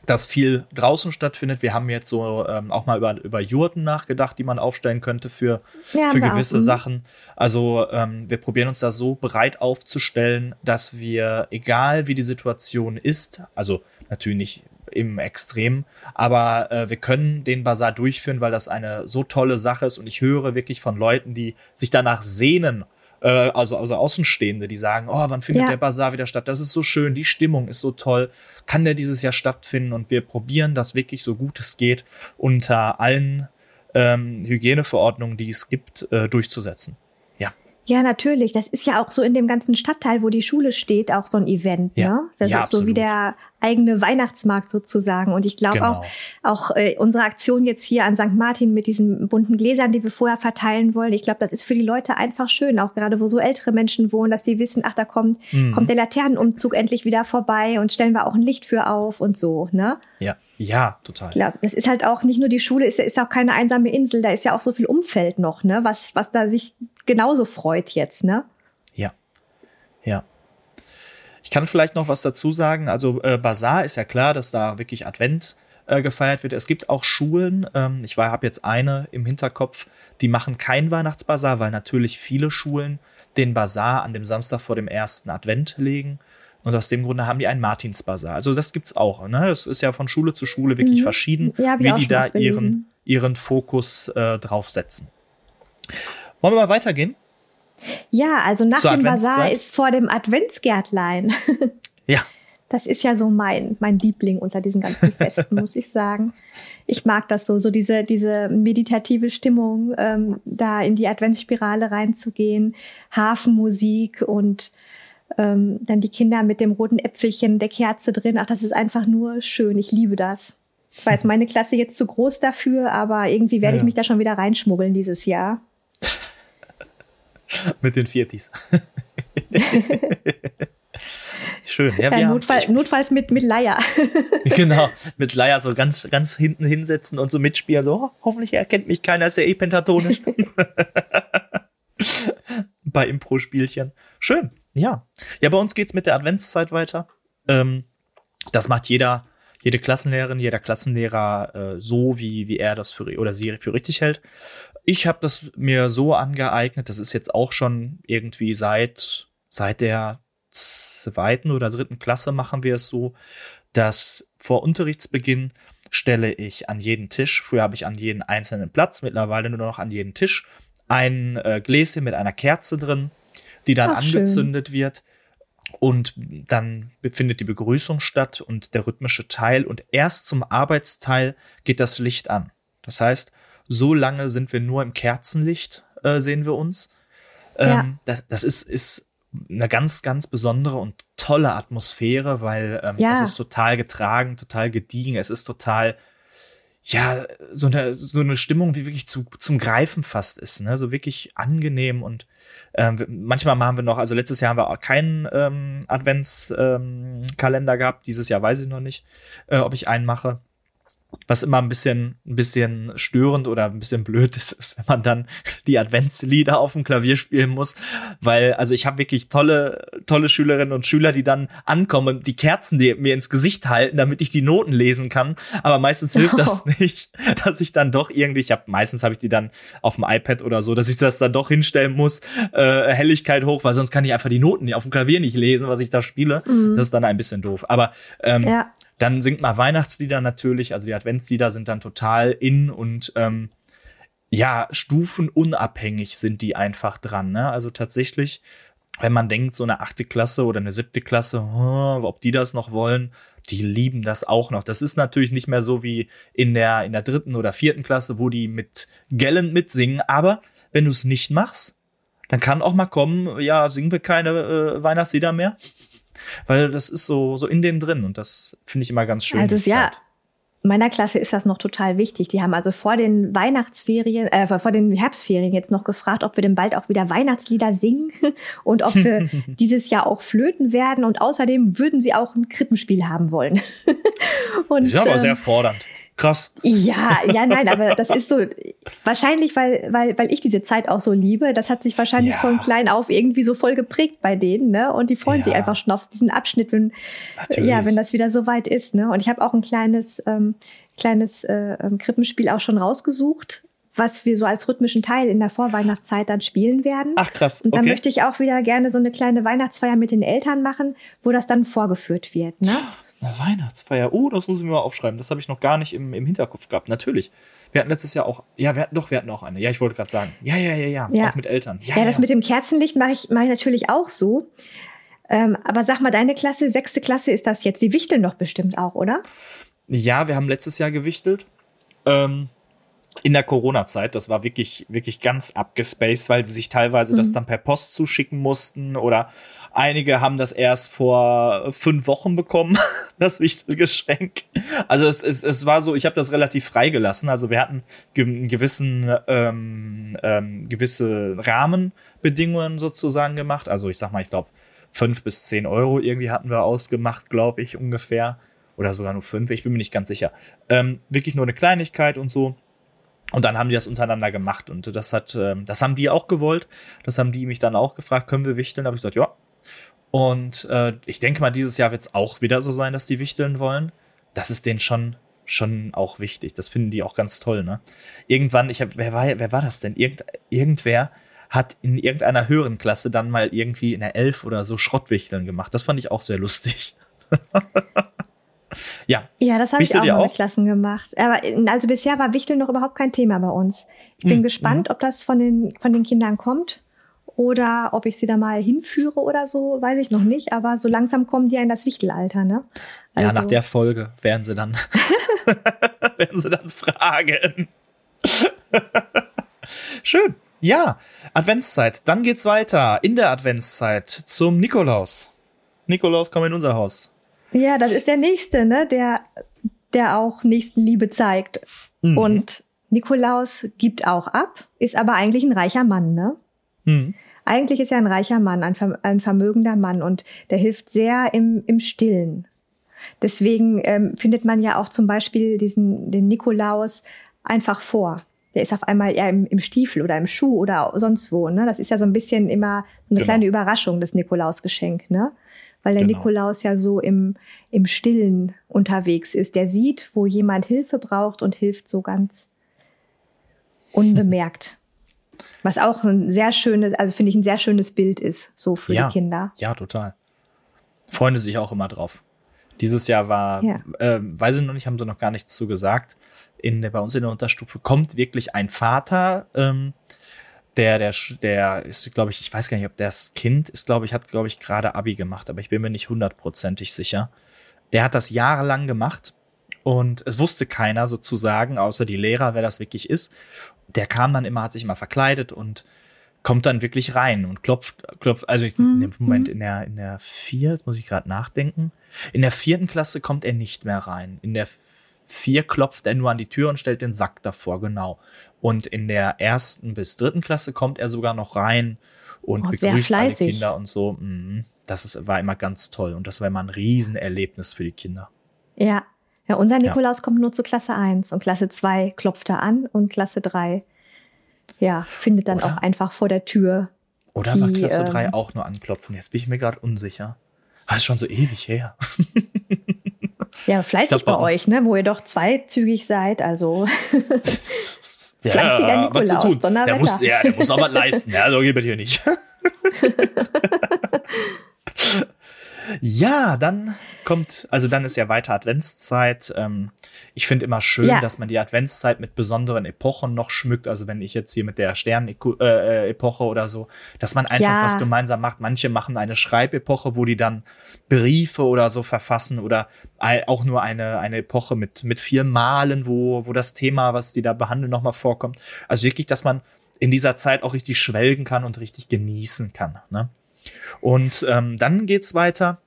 A: dass viel draußen stattfindet. Wir haben jetzt so ähm, auch mal über, über Jurten nachgedacht, die man aufstellen könnte für, ja, für gewisse auch. Mhm. Sachen. Also ähm, wir probieren uns da so bereit aufzustellen, dass wir, egal wie die Situation ist, also natürlich nicht im Extrem. Aber äh, wir können den Bazar durchführen, weil das eine so tolle Sache ist. Und ich höre wirklich von Leuten, die sich danach sehnen, äh, also, also Außenstehende, die sagen, oh, wann findet ja. der Bazar wieder statt? Das ist so schön, die Stimmung ist so toll. Kann der dieses Jahr stattfinden? Und wir probieren das wirklich so gut es geht unter allen ähm, Hygieneverordnungen, die es gibt, äh, durchzusetzen.
B: Ja, natürlich. Das ist ja auch so in dem ganzen Stadtteil, wo die Schule steht, auch so ein Event. Ja, ne? Das ja, ist so absolut. wie der eigene Weihnachtsmarkt sozusagen. Und ich glaube genau. auch, auch äh, unsere Aktion jetzt hier an St. Martin mit diesen bunten Gläsern, die wir vorher verteilen wollen, ich glaube, das ist für die Leute einfach schön, auch gerade wo so ältere Menschen wohnen, dass sie wissen, ach, da kommt, mhm. kommt der Laternenumzug endlich wieder vorbei und stellen wir auch ein Licht für auf und so, ne?
A: Ja. Ja, total.
B: Ja, es ist halt auch nicht nur die Schule, es ist auch keine einsame Insel, da ist ja auch so viel Umfeld noch, ne, was, was da sich genauso freut jetzt, ne?
A: Ja. Ja. Ich kann vielleicht noch was dazu sagen. Also äh, Bazar ist ja klar, dass da wirklich Advent äh, gefeiert wird. Es gibt auch Schulen, ähm, ich habe jetzt eine im Hinterkopf, die machen kein Weihnachtsbazar, weil natürlich viele Schulen den Bazar an dem Samstag vor dem ersten Advent legen. Und aus dem Grunde haben die einen Martinsbazar. Also das gibt's auch. Ne? Das ist ja von Schule zu Schule wirklich mhm. verschieden, ja, wie die da ihren, ihren Fokus äh, draufsetzen. Wollen wir mal weitergehen?
B: Ja, also nach Zur dem Bazar ist vor dem Adventsgärtlein.
A: ja.
B: Das ist ja so mein, mein Liebling unter diesen ganzen Festen, muss ich sagen. Ich mag das so, so diese, diese meditative Stimmung, ähm, da in die Adventsspirale reinzugehen, Hafenmusik und ähm, dann die Kinder mit dem roten Äpfelchen, der Kerze drin. Ach, das ist einfach nur schön. Ich liebe das. Ich weiß, meine Klasse jetzt zu groß dafür, aber irgendwie werde ja. ich mich da schon wieder reinschmuggeln dieses Jahr.
A: mit den Viertis. Schön.
B: Ja, ja Notfall, haben, notfalls mit, mit Leier.
A: genau, mit Leier so ganz, ganz hinten hinsetzen und so mitspielen. So, oh, hoffentlich erkennt mich keiner, ist ja eh pentatonisch. Bei Impro-Spielchen. Schön, ja. Ja, bei uns geht's mit der Adventszeit weiter. Ähm, das macht jeder, jede Klassenlehrerin, jeder Klassenlehrer äh, so, wie, wie er das für oder sie für richtig hält. Ich habe das mir so angeeignet, das ist jetzt auch schon irgendwie seit, seit der zweiten oder dritten Klasse machen wir es so, dass vor Unterrichtsbeginn stelle ich an jeden Tisch, früher habe ich an jeden einzelnen Platz, mittlerweile nur noch an jeden Tisch, ein äh, Gläschen mit einer Kerze drin, die dann Ach, angezündet schön. wird. Und dann befindet die Begrüßung statt und der rhythmische Teil. Und erst zum Arbeitsteil geht das Licht an. Das heißt, so lange sind wir nur im Kerzenlicht, äh, sehen wir uns. Ähm, ja. das, das ist, ist eine ganz, ganz besondere und tolle Atmosphäre, weil ähm, ja. es ist total getragen, total gediegen, es ist total, ja, so eine, so eine Stimmung, wie wirklich zu, zum Greifen fast ist, ne? So wirklich angenehm und ähm, manchmal machen wir noch, also letztes Jahr haben wir auch keinen ähm, Adventskalender ähm, gehabt, dieses Jahr weiß ich noch nicht, äh, ob ich einen mache was immer ein bisschen, ein bisschen störend oder ein bisschen blöd ist, ist, wenn man dann die Adventslieder auf dem Klavier spielen muss, weil, also ich habe wirklich tolle, tolle Schülerinnen und Schüler, die dann ankommen, die Kerzen die mir ins Gesicht halten, damit ich die Noten lesen kann, aber meistens hilft das oh. nicht, dass ich dann doch irgendwie, ich habe meistens habe ich die dann auf dem iPad oder so, dass ich das dann doch hinstellen muss, äh, Helligkeit hoch, weil sonst kann ich einfach die Noten auf dem Klavier nicht lesen, was ich da spiele. Mhm. Das ist dann ein bisschen doof. Aber ähm, ja. Dann singt man Weihnachtslieder natürlich, also die Adventslieder sind dann total in und ähm, ja, stufenunabhängig sind die einfach dran. Ne? Also tatsächlich, wenn man denkt, so eine achte Klasse oder eine siebte Klasse, oh, ob die das noch wollen, die lieben das auch noch. Das ist natürlich nicht mehr so wie in der, in der dritten oder vierten Klasse, wo die mit gellend mitsingen. Aber wenn du es nicht machst, dann kann auch mal kommen, ja, singen wir keine äh, Weihnachtslieder mehr weil das ist so, so in denen drin und das finde ich immer ganz schön.
B: Also ja, meiner Klasse ist das noch total wichtig. Die haben also vor den Weihnachtsferien, äh, vor den Herbstferien jetzt noch gefragt, ob wir denn bald auch wieder Weihnachtslieder singen und ob wir dieses Jahr auch flöten werden. Und außerdem würden sie auch ein Krippenspiel haben wollen.
A: und, ist aber ähm, sehr fordernd. Krass.
B: Ja, ja, nein, aber das ist so, wahrscheinlich, weil, weil, weil ich diese Zeit auch so liebe, das hat sich wahrscheinlich ja. von klein auf irgendwie so voll geprägt bei denen, ne? Und die freuen ja. sich einfach schon auf diesen Abschnitt, wenn, Natürlich. ja, wenn das wieder so weit ist, ne? Und ich habe auch ein kleines, ähm, kleines äh, ähm, Krippenspiel auch schon rausgesucht, was wir so als rhythmischen Teil in der Vorweihnachtszeit dann spielen werden.
A: Ach krass.
B: Und dann okay. möchte ich auch wieder gerne so eine kleine Weihnachtsfeier mit den Eltern machen, wo das dann vorgeführt wird, ne?
A: Eine Weihnachtsfeier. Oh, das muss ich mir mal aufschreiben. Das habe ich noch gar nicht im, im Hinterkopf gehabt. Natürlich. Wir hatten letztes Jahr auch, ja, wir hatten, doch, wir hatten auch eine. Ja, ich wollte gerade sagen. Ja, ja, ja, ja, ja. Auch mit Eltern.
B: Ja, ja, das mit dem Kerzenlicht mache ich, mach ich natürlich auch so. Ähm, aber sag mal, deine Klasse, sechste Klasse ist das jetzt. Die wichteln doch bestimmt auch, oder?
A: Ja, wir haben letztes Jahr gewichtelt. Ähm, in der Corona-Zeit, das war wirklich, wirklich ganz abgespaced, weil sie sich teilweise mhm. das dann per Post zuschicken mussten oder einige haben das erst vor fünf Wochen bekommen, das Wichtelgeschenk. Also es, es, es war so, ich habe das relativ freigelassen. Also wir hatten einen gewissen, ähm, ähm, gewisse Rahmenbedingungen sozusagen gemacht. Also ich sag mal, ich glaube, fünf bis zehn Euro irgendwie hatten wir ausgemacht, glaube ich, ungefähr. Oder sogar nur fünf, ich bin mir nicht ganz sicher. Ähm, wirklich nur eine Kleinigkeit und so. Und dann haben die das untereinander gemacht und das hat, ähm, das haben die auch gewollt. Das haben die mich dann auch gefragt, können wir wichteln? Da habe ich gesagt, ja. Und äh, ich denke mal, dieses Jahr wird es auch wieder so sein, dass die wichteln wollen. Das ist denen schon schon auch wichtig. Das finden die auch ganz toll. Ne? Irgendwann, ich habe, wer war, wer war das denn? Irgend, irgendwer hat in irgendeiner höheren Klasse dann mal irgendwie in der Elf oder so Schrottwichteln gemacht. Das fand ich auch sehr lustig. Ja.
B: Ja, das habe ich auch mal mit Klassen gemacht. Aber also bisher war Wichteln noch überhaupt kein Thema bei uns. Ich bin hm. gespannt, hm. ob das von den, von den Kindern kommt oder ob ich sie da mal hinführe oder so, weiß ich noch nicht. Aber so langsam kommen die ja in das Wichtelalter, ne?
A: Also ja, nach also der Folge werden sie dann, werden sie dann fragen. Schön. Ja, Adventszeit. Dann geht's weiter in der Adventszeit zum Nikolaus. Nikolaus, komm in unser Haus.
B: Ja, das ist der nächste, ne, der, der auch Nächstenliebe zeigt. Mhm. Und Nikolaus gibt auch ab, ist aber eigentlich ein reicher Mann, ne? Mhm. Eigentlich ist er ein reicher Mann, ein, ein vermögender Mann und der hilft sehr im, im Stillen. Deswegen ähm, findet man ja auch zum Beispiel diesen, den Nikolaus einfach vor. Der ist auf einmal eher im, im Stiefel oder im Schuh oder sonst wo. Ne? Das ist ja so ein bisschen immer so eine genau. kleine Überraschung, das Nikolausgeschenk. Ne? Weil der genau. Nikolaus ja so im, im Stillen unterwegs ist. Der sieht, wo jemand Hilfe braucht und hilft so ganz unbemerkt. Was auch ein sehr schönes, also finde ich ein sehr schönes Bild ist, so für ja, die Kinder.
A: Ja, total. Freuen sich auch immer drauf. Dieses Jahr war, ja. äh, weiß ich noch nicht, haben sie noch gar nichts zu gesagt. In der, bei uns in der Unterstufe kommt wirklich ein Vater, ähm, der, der, der ist, glaube ich, ich weiß gar nicht, ob das Kind ist, glaube ich, hat, glaube ich, gerade Abi gemacht, aber ich bin mir nicht hundertprozentig sicher. Der hat das jahrelang gemacht und es wusste keiner sozusagen, außer die Lehrer, wer das wirklich ist. Der kam dann immer, hat sich immer verkleidet und kommt dann wirklich rein und klopft, klopft, also ich, mhm. in dem Moment in der, in der vier, jetzt muss ich gerade nachdenken. In der vierten Klasse kommt er nicht mehr rein. In der vier klopft er nur an die Tür und stellt den Sack davor, genau. Und in der ersten bis dritten Klasse kommt er sogar noch rein und oh, begrüßt alle Kinder und so. Mhm. Das ist, war immer ganz toll und das war immer ein Riesenerlebnis für die Kinder.
B: Ja, ja, unser Nikolaus ja. kommt nur zu Klasse 1 und Klasse 2 klopft er an und Klasse 3 ja, findet dann Oder? auch einfach vor der Tür.
A: Oder die, war Klasse ähm, 3 auch nur anklopfen? Jetzt bin ich mir gerade unsicher. Das ist schon so ewig her.
B: Ja, fleißig glaub, bei, bei euch, ne? wo ihr doch zweizügig seid, also
A: fleißiger ja, Nikolaus, Der muss, ja, der muss aber leisten, ja, so geht es hier nicht. ja, dann kommt, also dann ist ja weiter Adventszeit. Ähm, ich finde immer schön, ja. dass man die Adventszeit mit besonderen Epochen noch schmückt. Also wenn ich jetzt hier mit der Sternepoche äh, äh oder so, dass man einfach ja. was gemeinsam macht. Manche machen eine Schreibepoche, wo die dann Briefe oder so verfassen oder auch nur eine, eine Epoche mit, mit vier Malen, wo, wo das Thema, was die da behandeln, nochmal vorkommt. Also wirklich, dass man in dieser Zeit auch richtig schwelgen kann und richtig genießen kann. Ne? Und ähm, dann geht's weiter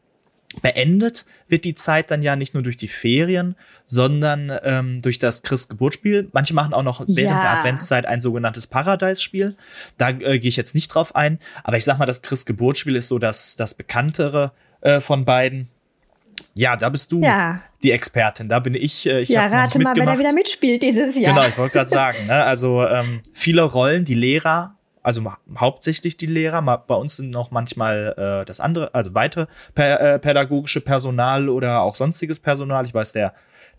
A: Beendet wird die Zeit dann ja nicht nur durch die Ferien, sondern ähm, durch das Christgeburtsspiel. Manche machen auch noch während ja. der Adventszeit ein sogenanntes Paradise-Spiel. Da äh, gehe ich jetzt nicht drauf ein, aber ich sag mal, das Christgeburtsspiel ist so das, das bekanntere äh, von beiden. Ja, da bist du ja. die Expertin. Da bin ich. Äh, ich
B: ja, rate mal, wer da wieder mitspielt dieses Jahr.
A: Genau, ich wollte gerade sagen. Ne? Also ähm, viele Rollen, die Lehrer also hauptsächlich die Lehrer, bei uns sind noch manchmal äh, das andere, also weitere äh, pädagogische Personal oder auch sonstiges Personal. Ich weiß, der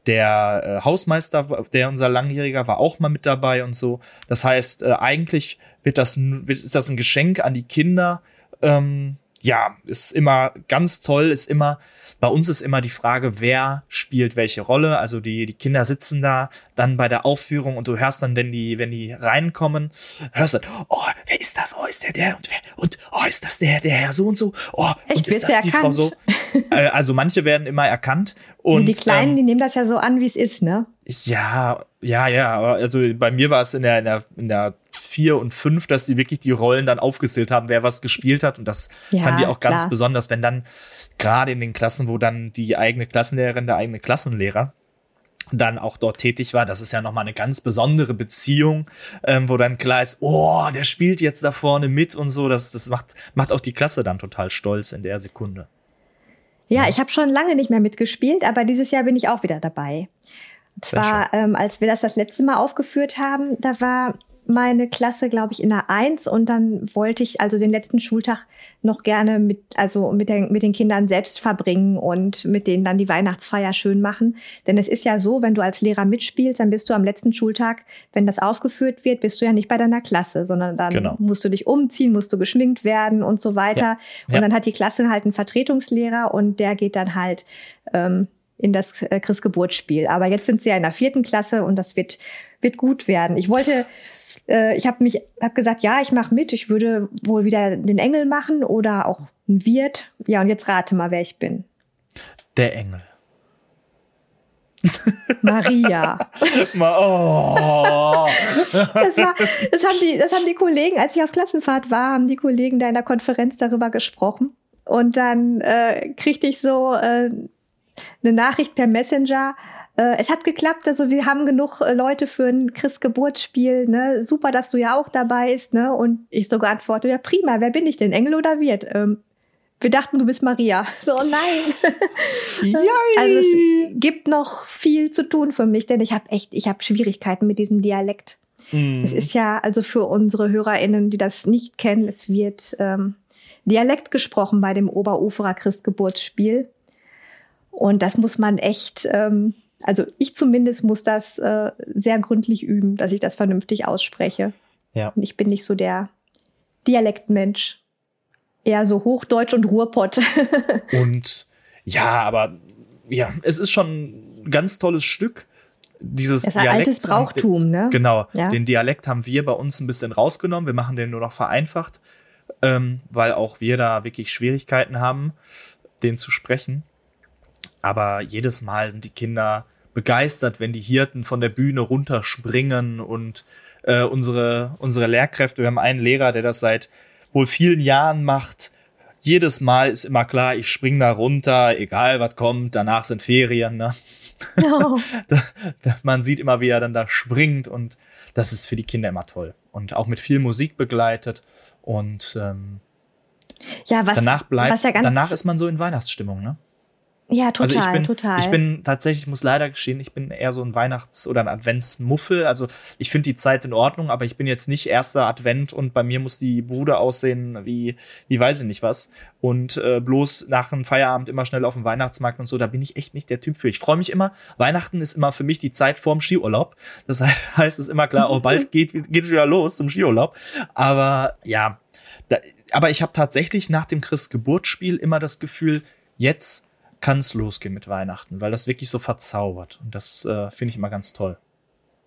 A: der äh, Hausmeister, der unser langjähriger war, auch mal mit dabei und so. Das heißt, äh, eigentlich wird das, wird, ist das ein Geschenk an die Kinder. Ähm, ja, ist immer ganz toll, ist immer bei uns ist immer die Frage, wer spielt welche Rolle. Also die, die Kinder sitzen da dann bei der Aufführung und du hörst dann, wenn die, wenn die reinkommen, hörst du, oh, wer ist das? Oh, ist der der und wer? Und oh, ist das der, der Herr so und so? Oh,
B: Echt,
A: und ist das
B: erkannt?
A: die Frau so? Äh, also manche werden immer erkannt. Und,
B: die Kleinen, ähm, die nehmen das ja so an, wie es ist, ne?
A: Ja, ja, ja. Also bei mir war es in der, in der, in der vier und fünf, dass die wirklich die Rollen dann aufgezählt haben, wer was gespielt hat. Und das ja, fand die auch ganz klar. besonders, wenn dann gerade in den Klassen, wo dann die eigene Klassenlehrerin, der eigene Klassenlehrer dann auch dort tätig war. Das ist ja nochmal eine ganz besondere Beziehung, ähm, wo dann klar ist, oh, der spielt jetzt da vorne mit und so. Das, das macht, macht auch die Klasse dann total stolz in der Sekunde.
B: Ja, ich habe schon lange nicht mehr mitgespielt, aber dieses Jahr bin ich auch wieder dabei. Zwar, ähm, als wir das das letzte Mal aufgeführt haben, da war meine Klasse, glaube ich, in der Eins und dann wollte ich also den letzten Schultag noch gerne mit, also mit, den, mit den Kindern selbst verbringen und mit denen dann die Weihnachtsfeier schön machen. Denn es ist ja so, wenn du als Lehrer mitspielst, dann bist du am letzten Schultag, wenn das aufgeführt wird, bist du ja nicht bei deiner Klasse, sondern dann genau. musst du dich umziehen, musst du geschminkt werden und so weiter. Ja. Ja. Und dann hat die Klasse halt einen Vertretungslehrer und der geht dann halt ähm, in das äh, Christgeburtsspiel. Aber jetzt sind sie ja in der vierten Klasse und das wird, wird gut werden. Ich wollte, äh, ich habe mich, habe gesagt, ja, ich mache mit. Ich würde wohl wieder den Engel machen oder auch ein Wirt. Ja, und jetzt rate mal, wer ich bin.
A: Der Engel.
B: Maria. oh. das, war, das, haben die, das haben die Kollegen, als ich auf Klassenfahrt war, haben die Kollegen da in der Konferenz darüber gesprochen. Und dann äh, kriegte ich so äh, eine Nachricht per Messenger. Äh, es hat geklappt, also wir haben genug äh, Leute für ein Chris-Geburtsspiel. Ne? Super, dass du ja auch dabei bist. Ne? Und ich so geantwortet, ja prima, wer bin ich denn, Engel oder Wirt? Ähm, wir dachten, du bist Maria. So, oh nein. also es gibt noch viel zu tun für mich, denn ich habe echt, ich habe Schwierigkeiten mit diesem Dialekt. Mm. Es ist ja also für unsere HörerInnen, die das nicht kennen, es wird ähm, Dialekt gesprochen bei dem Oberuferer Christgeburtsspiel. Und das muss man echt, ähm, also ich zumindest muss das äh, sehr gründlich üben, dass ich das vernünftig ausspreche. Ja. Und ich bin nicht so der Dialektmensch. Eher so Hochdeutsch und Ruhrpott.
A: und ja, aber ja, es ist schon ein ganz tolles Stück. Dieses
B: das ist ein Dialekt altes Brauchtum, ne?
A: Genau. Ja. Den Dialekt haben wir bei uns ein bisschen rausgenommen. Wir machen den nur noch vereinfacht, ähm, weil auch wir da wirklich Schwierigkeiten haben, den zu sprechen. Aber jedes Mal sind die Kinder begeistert, wenn die Hirten von der Bühne runterspringen und äh, unsere, unsere Lehrkräfte, wir haben einen Lehrer, der das seit wohl vielen Jahren macht. Jedes Mal ist immer klar, ich spring da runter, egal was kommt, danach sind Ferien. Ne? No. da, da, man sieht immer, wie er dann da springt und das ist für die Kinder immer toll. Und auch mit viel Musik begleitet. Und ähm,
B: ja, was,
A: danach bleibt,
B: was ja
A: danach ist man so in Weihnachtsstimmung, ne?
B: Ja, total,
A: also ich bin,
B: total.
A: Ich bin tatsächlich, muss leider gestehen, ich bin eher so ein Weihnachts- oder ein Adventsmuffel. Also ich finde die Zeit in Ordnung, aber ich bin jetzt nicht erster Advent und bei mir muss die Bude aussehen wie, wie weiß ich nicht was. Und äh, bloß nach einem Feierabend immer schnell auf dem Weihnachtsmarkt und so, da bin ich echt nicht der Typ für. Ich freue mich immer, Weihnachten ist immer für mich die Zeit vorm Skiurlaub. Das heißt, es ist immer klar, oh, bald geht geht's wieder los zum Skiurlaub. Aber ja, da, aber ich habe tatsächlich nach dem Chris Geburtsspiel immer das Gefühl, jetzt kann es losgehen mit Weihnachten, weil das wirklich so verzaubert. Und das äh, finde ich immer ganz toll.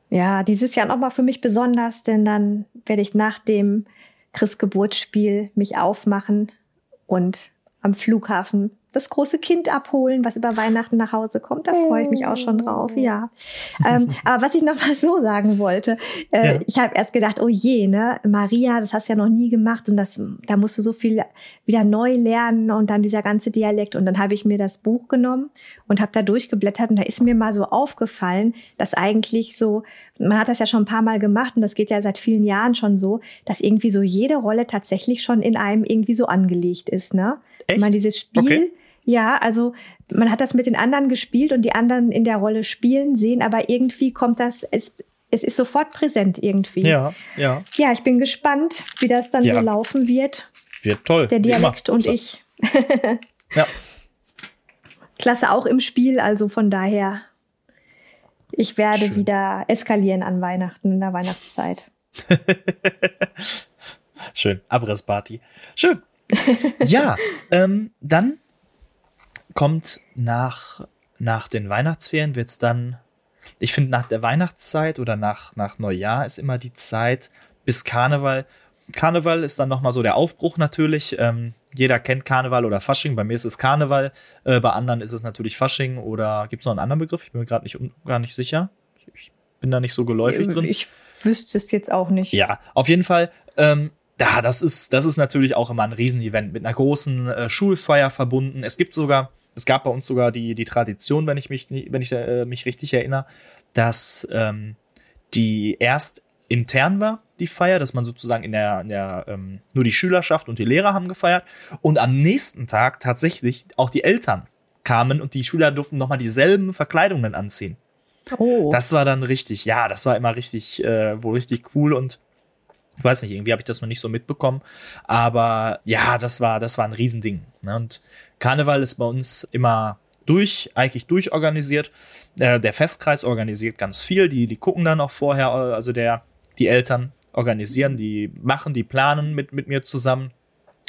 B: Ja, dieses Jahr nochmal für mich besonders, denn dann werde ich nach dem Christgeburtsspiel mich aufmachen und am Flughafen das große Kind abholen, was über Weihnachten nach Hause kommt. Da freue ich mich auch schon drauf, ja. ähm, aber was ich noch mal so sagen wollte, äh, ja. ich habe erst gedacht, oh je, ne, Maria, das hast du ja noch nie gemacht und das, da musst du so viel wieder neu lernen und dann dieser ganze Dialekt. Und dann habe ich mir das Buch genommen und habe da durchgeblättert und da ist mir mal so aufgefallen, dass eigentlich so, man hat das ja schon ein paar Mal gemacht und das geht ja seit vielen Jahren schon so, dass irgendwie so jede Rolle tatsächlich schon in einem irgendwie so angelegt ist, ne? Echt? Wenn man dieses Spiel okay ja, also man hat das mit den anderen gespielt und die anderen in der Rolle spielen sehen, aber irgendwie kommt das, es, es ist sofort präsent irgendwie.
A: Ja, ja.
B: Ja, ich bin gespannt, wie das dann ja. so laufen wird.
A: Wird toll.
B: Der Dialekt und ich.
A: ja.
B: Klasse auch im Spiel, also von daher, ich werde Schön. wieder eskalieren an Weihnachten, in der Weihnachtszeit.
A: Schön, Abrissparty. Schön. ja, ähm, dann kommt nach, nach den Weihnachtsferien, wird es dann, ich finde, nach der Weihnachtszeit oder nach, nach Neujahr ist immer die Zeit bis Karneval. Karneval ist dann nochmal so der Aufbruch natürlich. Ähm, jeder kennt Karneval oder Fasching. Bei mir ist es Karneval. Äh, bei anderen ist es natürlich Fasching oder gibt es noch einen anderen Begriff? Ich bin mir gerade nicht, gar nicht sicher. Ich bin da nicht so geläufig drin.
B: Ich wüsste es jetzt auch nicht.
A: Ja, auf jeden Fall. Ähm, ja, das ist, das ist natürlich auch immer ein Riesenevent mit einer großen äh, Schulfeier verbunden. Es gibt sogar es gab bei uns sogar die, die Tradition, wenn ich mich, wenn ich äh, mich richtig erinnere, dass ähm, die erst intern war, die Feier, dass man sozusagen in der, in der ähm, nur die Schülerschaft und die Lehrer haben gefeiert und am nächsten Tag tatsächlich auch die Eltern kamen und die Schüler durften nochmal dieselben Verkleidungen anziehen. Oh. Das war dann richtig, ja, das war immer richtig, äh, wohl richtig cool und ich weiß nicht, irgendwie habe ich das noch nicht so mitbekommen, aber ja, das war, das war ein Riesending. Ne? Und Karneval ist bei uns immer durch, eigentlich durchorganisiert. Äh, der Festkreis organisiert ganz viel, die, die gucken dann auch vorher, also der, die Eltern organisieren, die machen, die planen mit, mit mir zusammen.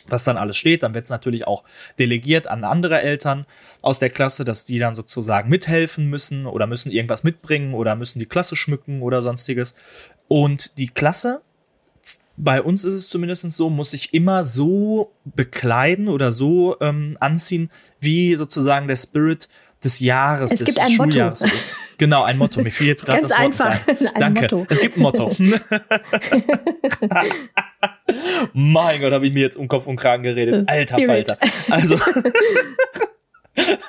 A: was dann alles steht. Dann wird es natürlich auch delegiert an andere Eltern aus der Klasse, dass die dann sozusagen mithelfen müssen oder müssen irgendwas mitbringen oder müssen die Klasse schmücken oder sonstiges. Und die Klasse, bei uns ist es zumindest so, muss sich immer so bekleiden oder so ähm, anziehen, wie sozusagen der Spirit des Jahres,
B: es
A: des,
B: gibt
A: des
B: ein
A: Schuljahres
B: Motto.
A: ist. Genau, ein Motto. Mir fiel jetzt gerade das Wort
B: einfach.
A: Ein Danke.
B: Motto.
A: Es gibt ein Motto. mein Gott, habe ich mir jetzt um Kopf und Kragen geredet.
B: Das
A: Alter
B: Spirit.
A: Falter. Also,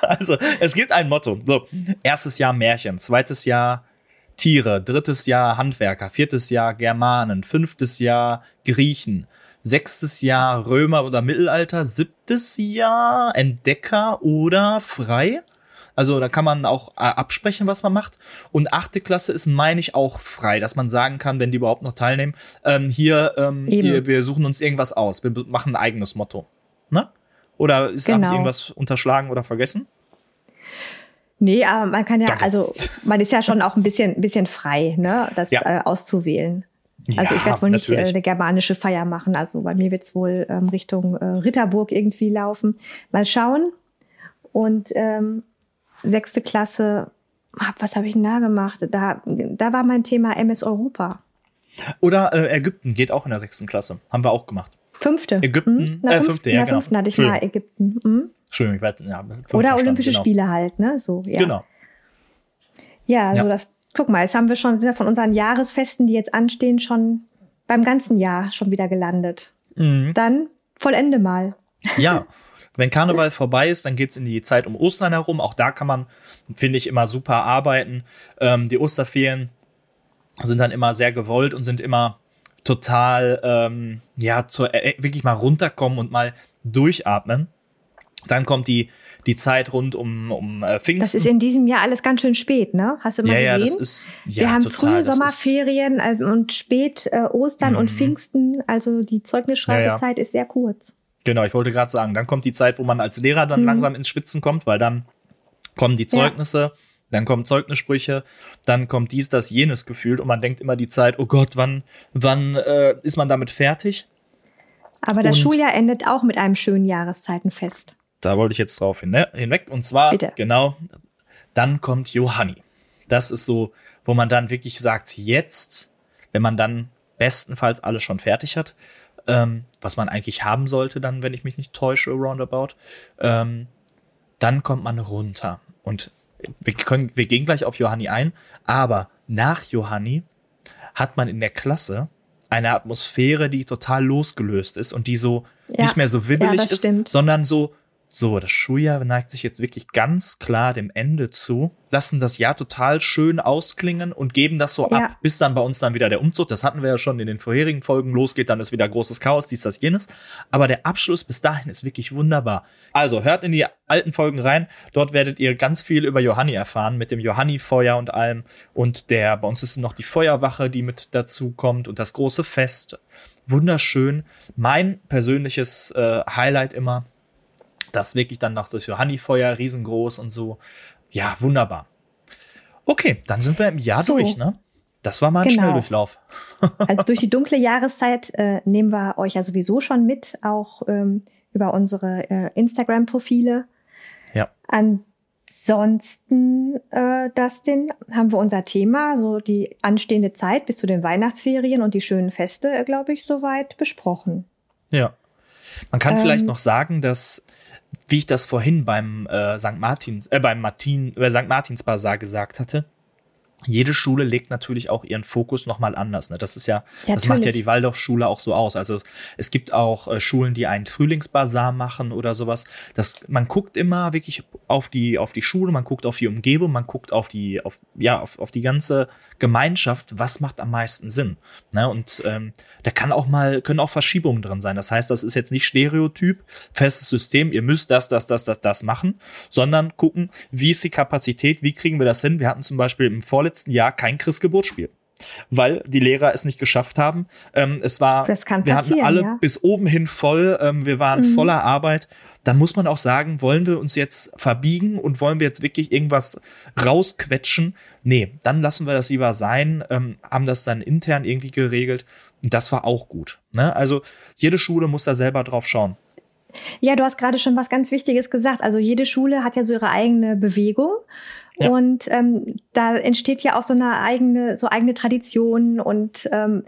A: also, es gibt ein Motto. So, erstes Jahr Märchen, zweites Jahr Tiere, drittes Jahr Handwerker, viertes Jahr Germanen, fünftes Jahr Griechen, sechstes Jahr Römer oder Mittelalter, siebtes Jahr Entdecker oder frei. Also da kann man auch äh, absprechen, was man macht. Und achte Klasse ist, meine ich, auch frei, dass man sagen kann, wenn die überhaupt noch teilnehmen, ähm, hier, ähm, hier, wir suchen uns irgendwas aus. Wir machen ein eigenes Motto. Ne? Oder ist
B: Genau.
A: irgendwas unterschlagen oder vergessen?
B: Nee, aber man kann ja,
A: Danke.
B: also man ist ja schon auch ein bisschen, ein bisschen frei, ne, das
A: Ja.
B: äh, auszuwählen. Also ich
A: Ja,
B: werde wohl nicht äh, eine germanische Feier machen. Also bei mir wird es wohl ähm, Richtung äh, Ritterburg irgendwie laufen. Mal schauen. Und ähm, sechste Klasse, hab, was habe ich denn da gemacht? Da, da war mein Thema MS Europa.
A: Oder äh, Ägypten geht auch in der sechsten Klasse. Haben wir auch gemacht.
B: Fünfte.
A: Ägypten,
B: Hm? Na,
A: äh,
B: fünf-
A: fünfte,
B: in
A: ja, genau.
B: fünften hatte ich mal Ägypten. Hm?
A: Entschuldigung, ich werde, ja,
B: Oder Olympische
A: genau.
B: Spiele halt, ne? So, ja.
A: Genau.
B: Ja,
A: Ja.
B: so das, guck mal, jetzt haben wir schon, sind wir von unseren Jahresfesten, die jetzt anstehen, schon beim ganzen Jahr schon wieder gelandet.
A: Mhm.
B: Dann vollende mal.
A: Ja, wenn Karneval vorbei ist, dann geht's in die Zeit um Ostern herum. Auch da kann man, finde ich, immer super arbeiten. Ähm, die Osterferien sind dann immer sehr gewollt und sind immer total, ähm, ja, zur, äh, wirklich mal runterkommen und mal durchatmen. Dann kommt die, die Zeit rund um, um äh, Pfingsten.
B: Das ist in diesem Jahr alles ganz schön spät, ne? Hast du mal
A: ja, ja,
B: gesehen?
A: das ist, ja,
B: wir haben
A: total,
B: frühe Sommerferien äh, und spät äh, Ostern und
A: Mhm.
B: Pfingsten. Also die Zeugnisschreibezeit ist sehr kurz.
A: Genau, ich wollte gerade sagen, dann kommt die Zeit, wo man als Lehrer dann
B: Mhm.
A: langsam ins Schwitzen kommt, weil dann kommen die Zeugnisse, dann kommen Zeugnissprüche, dann kommt dies, das, jenes gefühlt und man denkt immer die Zeit, oh Gott, wann, wann äh, ist man damit fertig?
B: Aber das
A: Und-
B: Schuljahr endet auch mit einem schönen Jahreszeitenfest.
A: Da wollte ich jetzt drauf hin, ne? hinweg. Und zwar,
B: Bitte.
A: genau, dann kommt Johanni. Das ist so, wo man dann wirklich sagt, jetzt, wenn man dann bestenfalls alles schon fertig hat, ähm, was man eigentlich haben sollte, dann, wenn ich mich nicht täusche, roundabout, ähm, dann kommt man runter. Und wir, können, wir gehen gleich auf Johanni ein, aber nach Johanni hat man in der Klasse eine Atmosphäre, die total losgelöst ist und die so
B: Ja.
A: nicht mehr so
B: Ja,
A: wibbelig
B: das
A: ist,
B: stimmt.
A: sondern so, so, das Schuljahr neigt sich jetzt wirklich ganz klar dem Ende zu, lassen das Jahr total schön ausklingen und geben das so
B: Ja.
A: ab, bis dann bei uns dann wieder der Umzug, das hatten wir ja schon in den vorherigen Folgen, losgeht, dann ist wieder großes Chaos, dies, das, jenes. Aber der Abschluss bis dahin ist wirklich wunderbar. Also hört in die alten Folgen rein, dort werdet ihr ganz viel über Johanni erfahren, mit dem Johanni-Feuer und allem. Und der, bei uns ist noch die Feuerwache, die mit dazu kommt und das große Fest. Wunderschön. Mein persönliches äh, Highlight immer, das wirklich dann noch das Johanni-Feuer, riesengroß und so. Ja, wunderbar. Okay, dann sind wir im Jahr
B: So.
A: durch, ne? Das war mal ein
B: Genau.
A: Schnelldurchlauf.
B: Also durch die dunkle Jahreszeit äh, nehmen wir euch ja sowieso schon mit, auch ähm, über unsere äh, Instagram-Profile.
A: Ja.
B: Ansonsten, äh, Dustin, haben wir unser Thema, so die anstehende Zeit bis zu den Weihnachtsferien und die schönen Feste, äh, glaube ich, soweit besprochen.
A: Ja. Man kann
B: Ähm.
A: vielleicht noch sagen, dass, wie ich das vorhin beim äh, St. Martins, äh, beim Martin, äh, St. Martins Basar gesagt hatte, jede Schule legt natürlich auch ihren Fokus nochmal anders. Ne? Das ist ja,
B: Ja,
A: das macht ja
B: natürlich.
A: die Waldorfschule auch so aus. Also es gibt auch äh, Schulen, die einen Frühlingsbasar machen oder sowas. Das, man guckt immer wirklich auf die, auf die Schule, man guckt auf die Umgebung, man guckt auf die, auf, ja, auf, auf die ganze Gemeinschaft, was macht am meisten Sinn. Ne? Und ähm, da kann auch mal, können auch Verschiebungen drin sein. Das heißt, das ist jetzt nicht Stereotyp, festes System, ihr müsst das, das, das, das, das machen, sondern gucken, wie ist die Kapazität, wie kriegen wir das hin. Wir hatten zum Beispiel im vorletzten Jahr kein Christgeburtsspiel. Weil die Lehrer es nicht geschafft haben. Ähm, es war,
B: Das kann
A: wir hatten alle
B: ja.
A: bis oben hin voll, ähm, wir waren
B: Mhm.
A: voller Arbeit. Dann muss man auch sagen, wollen wir uns jetzt verbiegen und wollen wir jetzt wirklich irgendwas rausquetschen? Nee, dann lassen wir das lieber sein, ähm, haben das dann intern irgendwie geregelt. Und das war auch gut. Ne? Also jede Schule muss da selber drauf schauen.
B: Ja, du hast gerade schon was ganz Wichtiges gesagt. Also jede Schule hat ja so ihre eigene Bewegung. Ja. Und ähm, da entsteht ja auch so eine eigene, so eigene Tradition und ähm,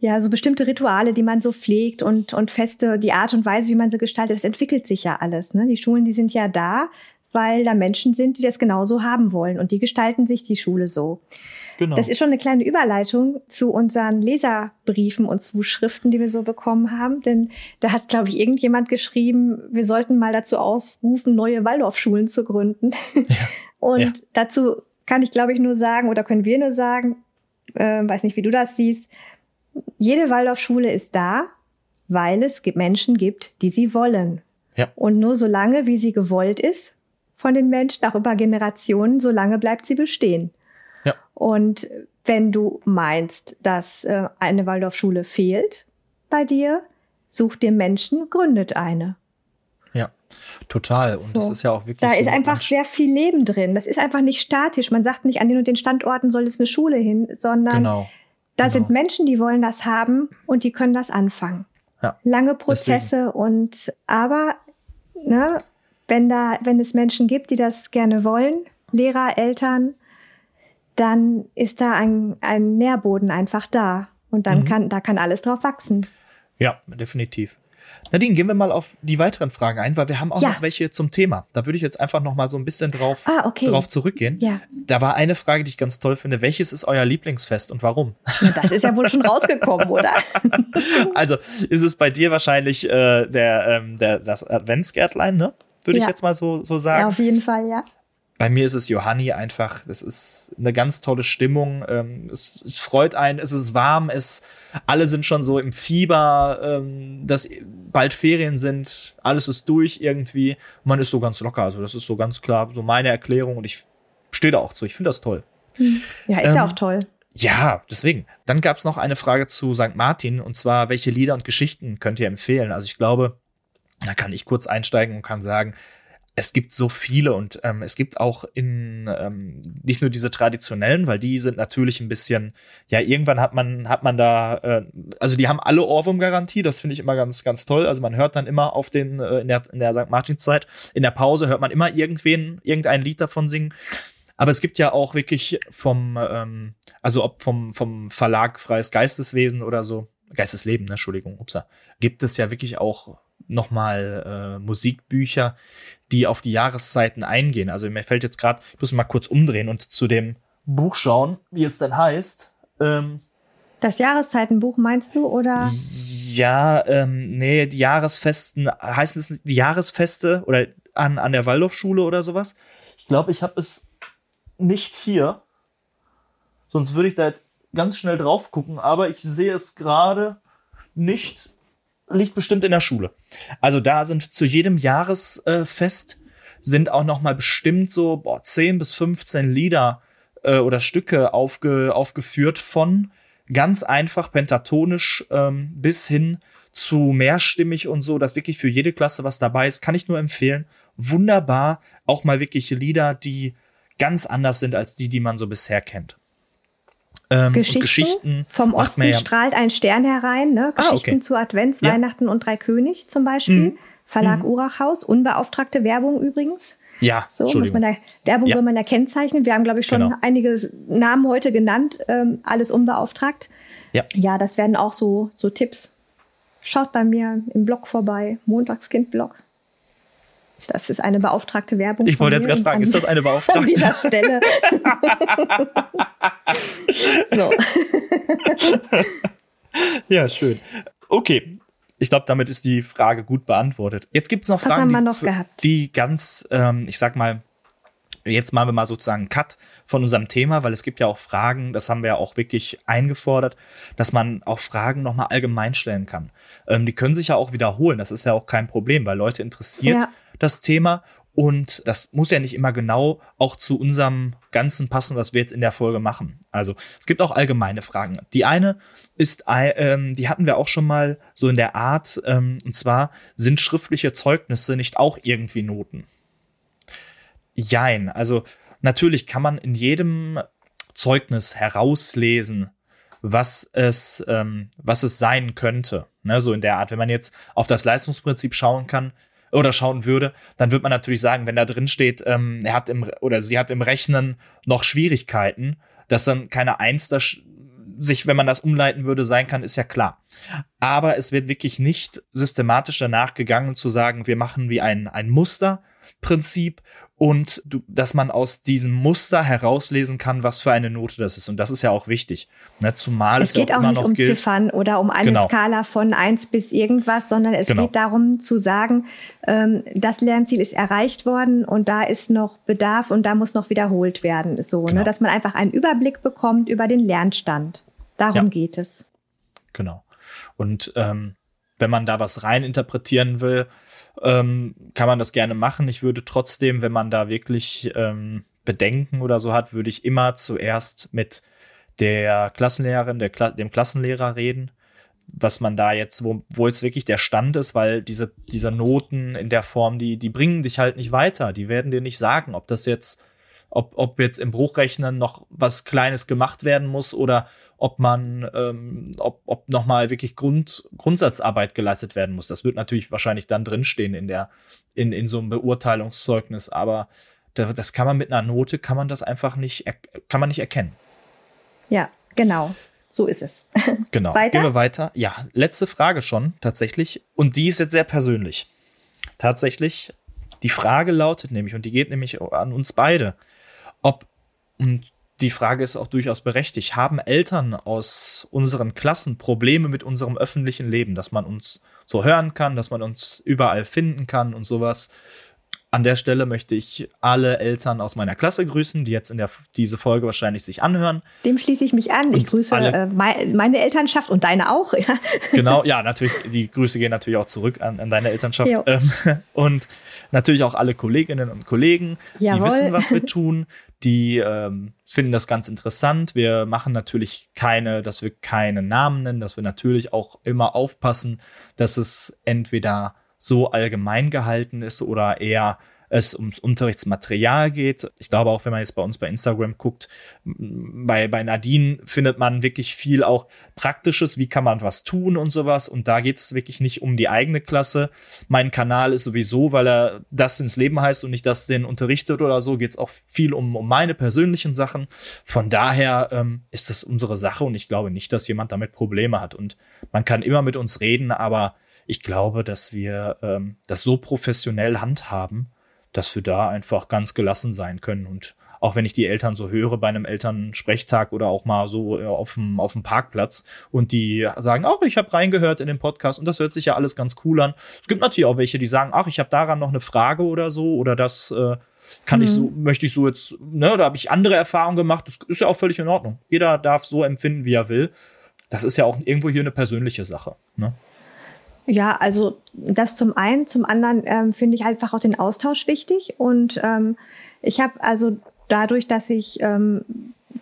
B: ja, so bestimmte Rituale, die man so pflegt und, und Feste, die Art und Weise, wie man sie gestaltet, das entwickelt sich ja alles. Ne? Die Schulen, die sind ja da, weil da Menschen sind, die das genauso haben wollen und die gestalten sich die Schule so. Genau. Das ist schon eine kleine Überleitung zu unseren Leserbriefen und Zuschriften, die wir so bekommen haben. Denn da hat, glaube ich, irgendjemand geschrieben, wir sollten mal dazu aufrufen, neue Waldorfschulen zu gründen. Ja. und ja. dazu kann ich, glaube ich, nur sagen, oder können wir nur sagen, äh, weiß nicht, wie du das siehst, jede Waldorfschule ist da, weil es Menschen gibt, die sie wollen. Ja. Und nur so lange, wie sie gewollt ist von den Menschen, auch über Generationen, so lange bleibt sie bestehen. Und wenn du meinst, dass äh, eine Waldorfschule fehlt bei dir, such dir Menschen, gründet eine.
A: Ja, total. Und so. das ist ja auch wirklich.
B: Da
A: so
B: ist einfach sehr viel Leben drin. Das ist einfach nicht statisch. Man sagt nicht, an den und den Standorten soll es eine Schule hin, sondern genau. da genau. sind Menschen, die wollen das haben und die können das anfangen. Ja. Lange Prozesse Deswegen. und aber, ne, wenn da, wenn es Menschen gibt, die das gerne wollen, Lehrer, Eltern, dann ist da ein, ein Nährboden einfach da. Und dann mhm. kann, da kann alles drauf wachsen.
A: Ja, definitiv. Nadine, gehen wir mal auf die weiteren Fragen ein, weil wir haben auch ja. noch welche zum Thema. Da würde ich jetzt einfach noch mal so ein bisschen drauf, ah, okay. drauf zurückgehen. Ja. Da war eine Frage, die ich ganz toll finde. Welches ist euer Lieblingsfest und warum?
B: Ja, das ist ja wohl schon rausgekommen, oder?
A: also ist es bei dir wahrscheinlich äh, der, ähm, der, das Adventsgärtlein, ne? Würde ja. ich jetzt mal so, so sagen. Ja,
B: auf jeden Fall, ja
A: bei mir ist es Johanni einfach, das ist eine ganz tolle Stimmung. Ähm, es, es, freut einen, es ist warm, es, alle sind schon so im Fieber, ähm, dass bald Ferien sind, alles ist durch irgendwie. Man ist so ganz locker. Also, das ist so ganz klar so meine Erklärung und ich stehe da auch zu. Ich finde das toll.
B: Hm. Ja, ist ähm, ja auch toll.
A: Ja, deswegen. Dann gab es noch eine Frage zu St. Martin und zwar, welche Lieder und Geschichten könnt ihr empfehlen? Also ich glaube, da kann ich kurz einsteigen und kann sagen, es gibt so viele und ähm, es gibt auch in ähm, nicht nur diese traditionellen, weil die sind natürlich ein bisschen, ja, irgendwann hat man, hat man da, äh, also die haben alle Ohrwurm-Garantie, das finde ich immer ganz, ganz toll. Also man hört dann immer auf den, äh, in der, in der St. Martinszeit, in der Pause hört man immer irgendwen, irgendein Lied davon singen. Aber es gibt ja auch wirklich vom, ähm, also ob vom, vom Verlag Freies Geisteswesen oder so, Geistesleben, ne, Entschuldigung, upsa, gibt es ja wirklich auch nochmal äh, Musikbücher, die auf die Jahreszeiten eingehen. Also mir fällt jetzt gerade, ich muss mal kurz umdrehen und zu dem Buch schauen, wie es denn heißt. Ähm,
B: das Jahreszeitenbuch meinst du oder?
A: Ja, ähm, nee, die Jahresfesten, heißen es die Jahresfeste oder an, an der Waldorfschule oder sowas? Ich glaube, ich habe es nicht hier. Sonst würde ich da jetzt ganz schnell drauf gucken, aber ich sehe es gerade nicht liegt bestimmt in der Schule. Also da sind zu jedem Jahresfest sind auch noch mal bestimmt so boah, 10 bis 15 Lieder äh, oder Stücke aufge, aufgeführt von ganz einfach pentatonisch ähm, bis hin zu mehrstimmig und so, dass wirklich für jede Klasse was dabei ist, kann ich nur empfehlen. Wunderbar, auch mal wirklich Lieder, die ganz anders sind als die, die man so bisher kennt.
B: Ähm, Geschichten, Geschichten, Vom Osten ja strahlt ein Stern herein. Ne? Geschichten ah, okay. zu Advents, ja. Weihnachten und Drei König zum Beispiel. Mhm. Verlag mhm. Urachhaus. Unbeauftragte Werbung übrigens.
A: Ja,
B: so muss man da, Werbung ja. soll man ja kennzeichnen. Wir haben, glaube ich, schon genau. einige Namen heute genannt, ähm, alles unbeauftragt. Ja. ja, das werden auch so, so Tipps. Schaut bei mir im Blog vorbei, Montagskind-Blog. Das ist eine beauftragte Werbung.
A: Ich wollte jetzt gerade fragen, ist das eine beauftragte? An dieser Stelle. so. ja, schön. Okay. Ich glaube, damit ist die Frage gut beantwortet. Jetzt gibt es noch
B: Was
A: Fragen,
B: noch
A: die, die, ganz, ähm, ich sag mal, jetzt machen wir mal sozusagen einen Cut von unserem Thema, weil es gibt ja auch Fragen, das haben wir ja auch wirklich eingefordert, dass man auch Fragen nochmal allgemein stellen kann. Ähm, die können sich ja auch wiederholen, das ist ja auch kein Problem, weil Leute interessiert ja. Das Thema und das muss ja nicht immer genau auch zu unserem Ganzen passen, was wir jetzt in der Folge machen. Also es gibt auch allgemeine Fragen. Die eine ist, ähm, die hatten wir auch schon mal so in der Art, ähm, und zwar sind schriftliche Zeugnisse nicht auch irgendwie Noten? Jein. Also natürlich kann man in jedem Zeugnis herauslesen, was es, ähm, was es sein könnte. Ne, so in der Art. Wenn man jetzt auf das Leistungsprinzip schauen kann, oder schauen würde, dann würde man natürlich sagen, wenn da drin steht, ähm, er hat im oder sie hat im Rechnen noch Schwierigkeiten, dass dann keine Eins da sich, wenn man das umleiten würde, sein kann, ist ja klar. Aber es wird wirklich nicht systematisch danach gegangen zu sagen, wir machen wie ein, ein Musterprinzip und du, dass man aus diesem Muster herauslesen kann, was für eine Note das ist. Und das ist ja auch wichtig. Ne? Zumal
B: es, es geht ja auch, auch nicht um gilt, Ziffern oder um eine genau. Skala von eins bis irgendwas, sondern es genau. geht darum zu sagen, ähm, das Lernziel ist erreicht worden und da ist noch Bedarf und da muss noch wiederholt werden. So, ne? genau. ne? dass man einfach einen Überblick bekommt über den Lernstand. Darum ja. geht es.
A: Genau. Und ähm, wenn man da was rein interpretieren will, ähm, kann man das gerne machen. Ich würde trotzdem, wenn man da wirklich ähm, Bedenken oder so hat, würde ich immer zuerst mit der Klassenlehrerin, der Kla dem Klassenlehrer reden, was man da jetzt, wo, wo jetzt wirklich der Stand ist, weil diese, diese Noten in der Form, die, die bringen dich halt nicht weiter. Die werden dir nicht sagen, ob das jetzt, ob, ob jetzt im Bruchrechnen noch was Kleines gemacht werden muss oder ob man, ähm, ob, ob nochmal wirklich Grund, Grundsatzarbeit geleistet werden muss. Das wird natürlich wahrscheinlich dann drinstehen in der, in, in so einem Beurteilungszeugnis, aber das kann man mit einer Note, kann man das einfach nicht, kann man nicht erkennen.
B: Ja, genau. So ist es.
A: Genau. weiter? Gehen wir weiter. Ja, letzte Frage schon tatsächlich. Und die ist jetzt sehr persönlich. Tatsächlich, die Frage lautet nämlich, und die geht nämlich an uns beide, ob, und die Frage ist auch durchaus berechtigt. Haben Eltern aus unseren Klassen Probleme mit unserem öffentlichen Leben, dass man uns so hören kann, dass man uns überall finden kann und sowas? An der Stelle möchte ich alle Eltern aus meiner Klasse grüßen, die jetzt in der, diese Folge wahrscheinlich sich anhören.
B: Dem schließe ich mich an. Und ich grüße äh, meine Elternschaft und deine auch.
A: genau, ja, natürlich. Die Grüße gehen natürlich auch zurück an, an deine Elternschaft. Ähm, und natürlich auch alle Kolleginnen und Kollegen, Jawohl. die wissen, was wir tun, die ähm, finden das ganz interessant. Wir machen natürlich keine, dass wir keine Namen nennen, dass wir natürlich auch immer aufpassen, dass es entweder so allgemein gehalten ist oder eher es ums Unterrichtsmaterial geht. Ich glaube auch, wenn man jetzt bei uns bei Instagram guckt, bei, bei Nadine findet man wirklich viel auch Praktisches, wie kann man was tun und sowas. Und da geht es wirklich nicht um die eigene Klasse. Mein Kanal ist sowieso, weil er das ins Leben heißt und nicht das den unterrichtet oder so, geht es auch viel um, um meine persönlichen Sachen. Von daher ähm, ist das unsere Sache und ich glaube nicht, dass jemand damit Probleme hat. Und man kann immer mit uns reden, aber ich glaube, dass wir ähm, das so professionell handhaben, dass wir da einfach ganz gelassen sein können. Und auch wenn ich die Eltern so höre bei einem Elternsprechtag oder auch mal so äh, auf dem, auf dem Parkplatz und die sagen, ach, ich habe reingehört in den Podcast und das hört sich ja alles ganz cool an. Es gibt natürlich auch welche, die sagen, ach, ich habe daran noch eine Frage oder so oder das äh, kann mhm. ich so, möchte ich so jetzt, ne, da habe ich andere Erfahrungen gemacht. Das ist ja auch völlig in Ordnung. Jeder darf so empfinden, wie er will. Das ist ja auch irgendwo hier eine persönliche Sache. Ne?
B: Ja, also das zum einen, zum anderen ähm, finde ich einfach auch den Austausch wichtig. Und ähm, ich habe also dadurch, dass ich ähm,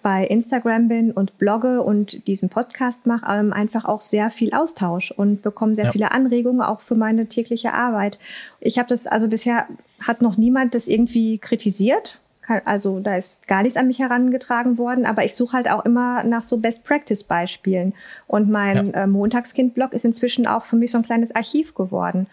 B: bei Instagram bin und blogge und diesen Podcast mache, ähm, einfach auch sehr viel Austausch und bekomme sehr ja. viele Anregungen auch für meine tägliche Arbeit. Ich habe das also bisher hat noch niemand das irgendwie kritisiert also da ist gar nichts an mich herangetragen worden, aber ich suche halt auch immer nach so Best-Practice-Beispielen. Und mein ja. äh, Montagskind-Blog ist inzwischen auch für mich so ein kleines Archiv geworden.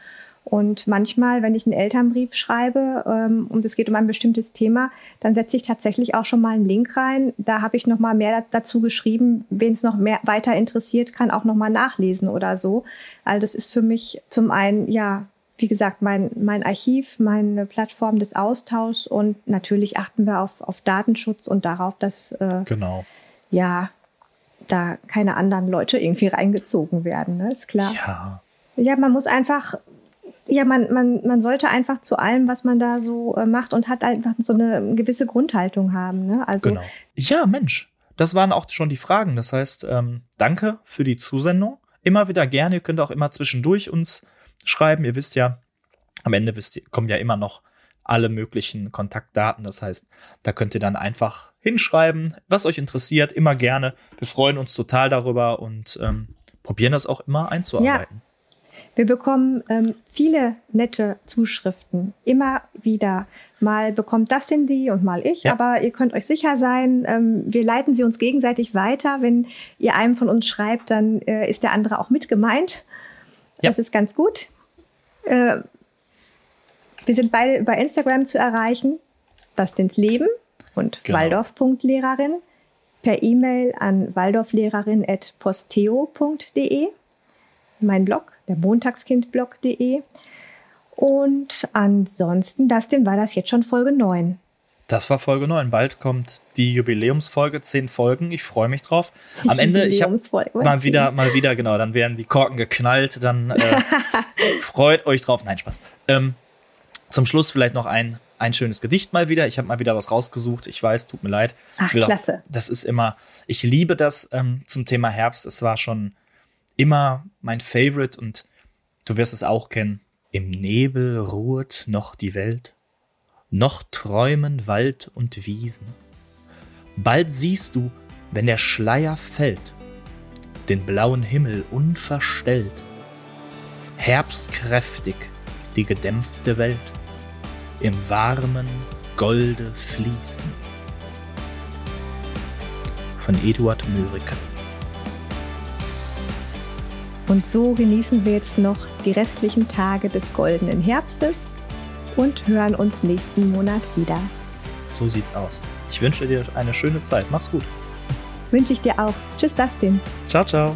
B: Und manchmal, wenn ich einen Elternbrief schreibe ähm, und es geht um ein bestimmtes Thema, dann setze ich tatsächlich auch schon mal einen Link rein. Da habe ich noch mal mehr dazu geschrieben. Wen es noch mehr weiter interessiert, kann auch noch mal nachlesen oder so. Also das ist für mich zum einen ja wie gesagt, mein, mein Archiv, meine Plattform des Austauschs und natürlich achten wir auf, auf Datenschutz und darauf, dass äh,
A: genau.
B: ja da keine anderen Leute irgendwie reingezogen werden, ne? ist klar.
A: Ja.
B: Ja, man muss einfach, ja, man, man, man sollte einfach zu allem, was man da so äh, macht und hat einfach so eine gewisse Grundhaltung haben. Ne? Also,
A: genau. Ja, Mensch, das waren auch schon die Fragen. Das heißt, ähm, danke für die Zusendung. Immer wieder gerne. Ihr könnt auch immer zwischendurch uns schreiben. Ihr wisst ja, am Ende wisst ihr, kommen ja immer noch alle möglichen Kontaktdaten. Das heißt, da könnt ihr dann einfach hinschreiben, was euch interessiert, immer gerne. Wir freuen uns total darüber und ähm, probieren das auch immer einzuarbeiten.
B: Ja. Wir bekommen ähm, viele nette Zuschriften, immer wieder. Mal bekommt das Cindy und mal ich, ja. aber ihr könnt euch sicher sein, ähm, wir leiten sie uns gegenseitig weiter. Wenn ihr einem von uns schreibt, dann äh, ist der andere auch mit gemeint. Ja. Das ist ganz gut. Äh, Wir sind beide über Instagram zu erreichen. Dustins Leben und genau. Waldorf.lehrerin per E-Mail an waldorflehrerin.posteo.de. Mein Blog, der Montagskindblog.de. Und ansonsten, Dustin, war das jetzt schon Folge 9.
A: Das war Folge 9. Bald kommt die Jubiläumsfolge, zehn Folgen. Ich freue mich drauf. Am Ende, ich habe mal wieder, mal wieder, genau, dann werden die Korken geknallt, dann äh, freut euch drauf. Nein, Spaß. Ähm, zum Schluss vielleicht noch ein, ein schönes Gedicht mal wieder. Ich habe mal wieder was rausgesucht. Ich weiß, tut mir leid.
B: Ach, klasse.
A: Auch, das ist immer, ich liebe das ähm, zum Thema Herbst. Es war schon immer mein Favorite und du wirst es auch kennen. Im Nebel ruht noch die Welt, noch träumen Wald und Wiesen. Bald siehst du, wenn der Schleier fällt, den blauen Himmel unverstellt, herbstkräftig die gedämpfte Welt im warmen Golde fließen. Von Eduard Mörike.
B: Und so genießen wir jetzt noch die restlichen Tage des goldenen Herbstes und hören uns nächsten Monat wieder.
A: So sieht's aus. Ich wünsche dir eine schöne Zeit. Mach's gut.
B: Wünsche ich dir auch. Tschüss, Dustin.
A: Ciao, ciao.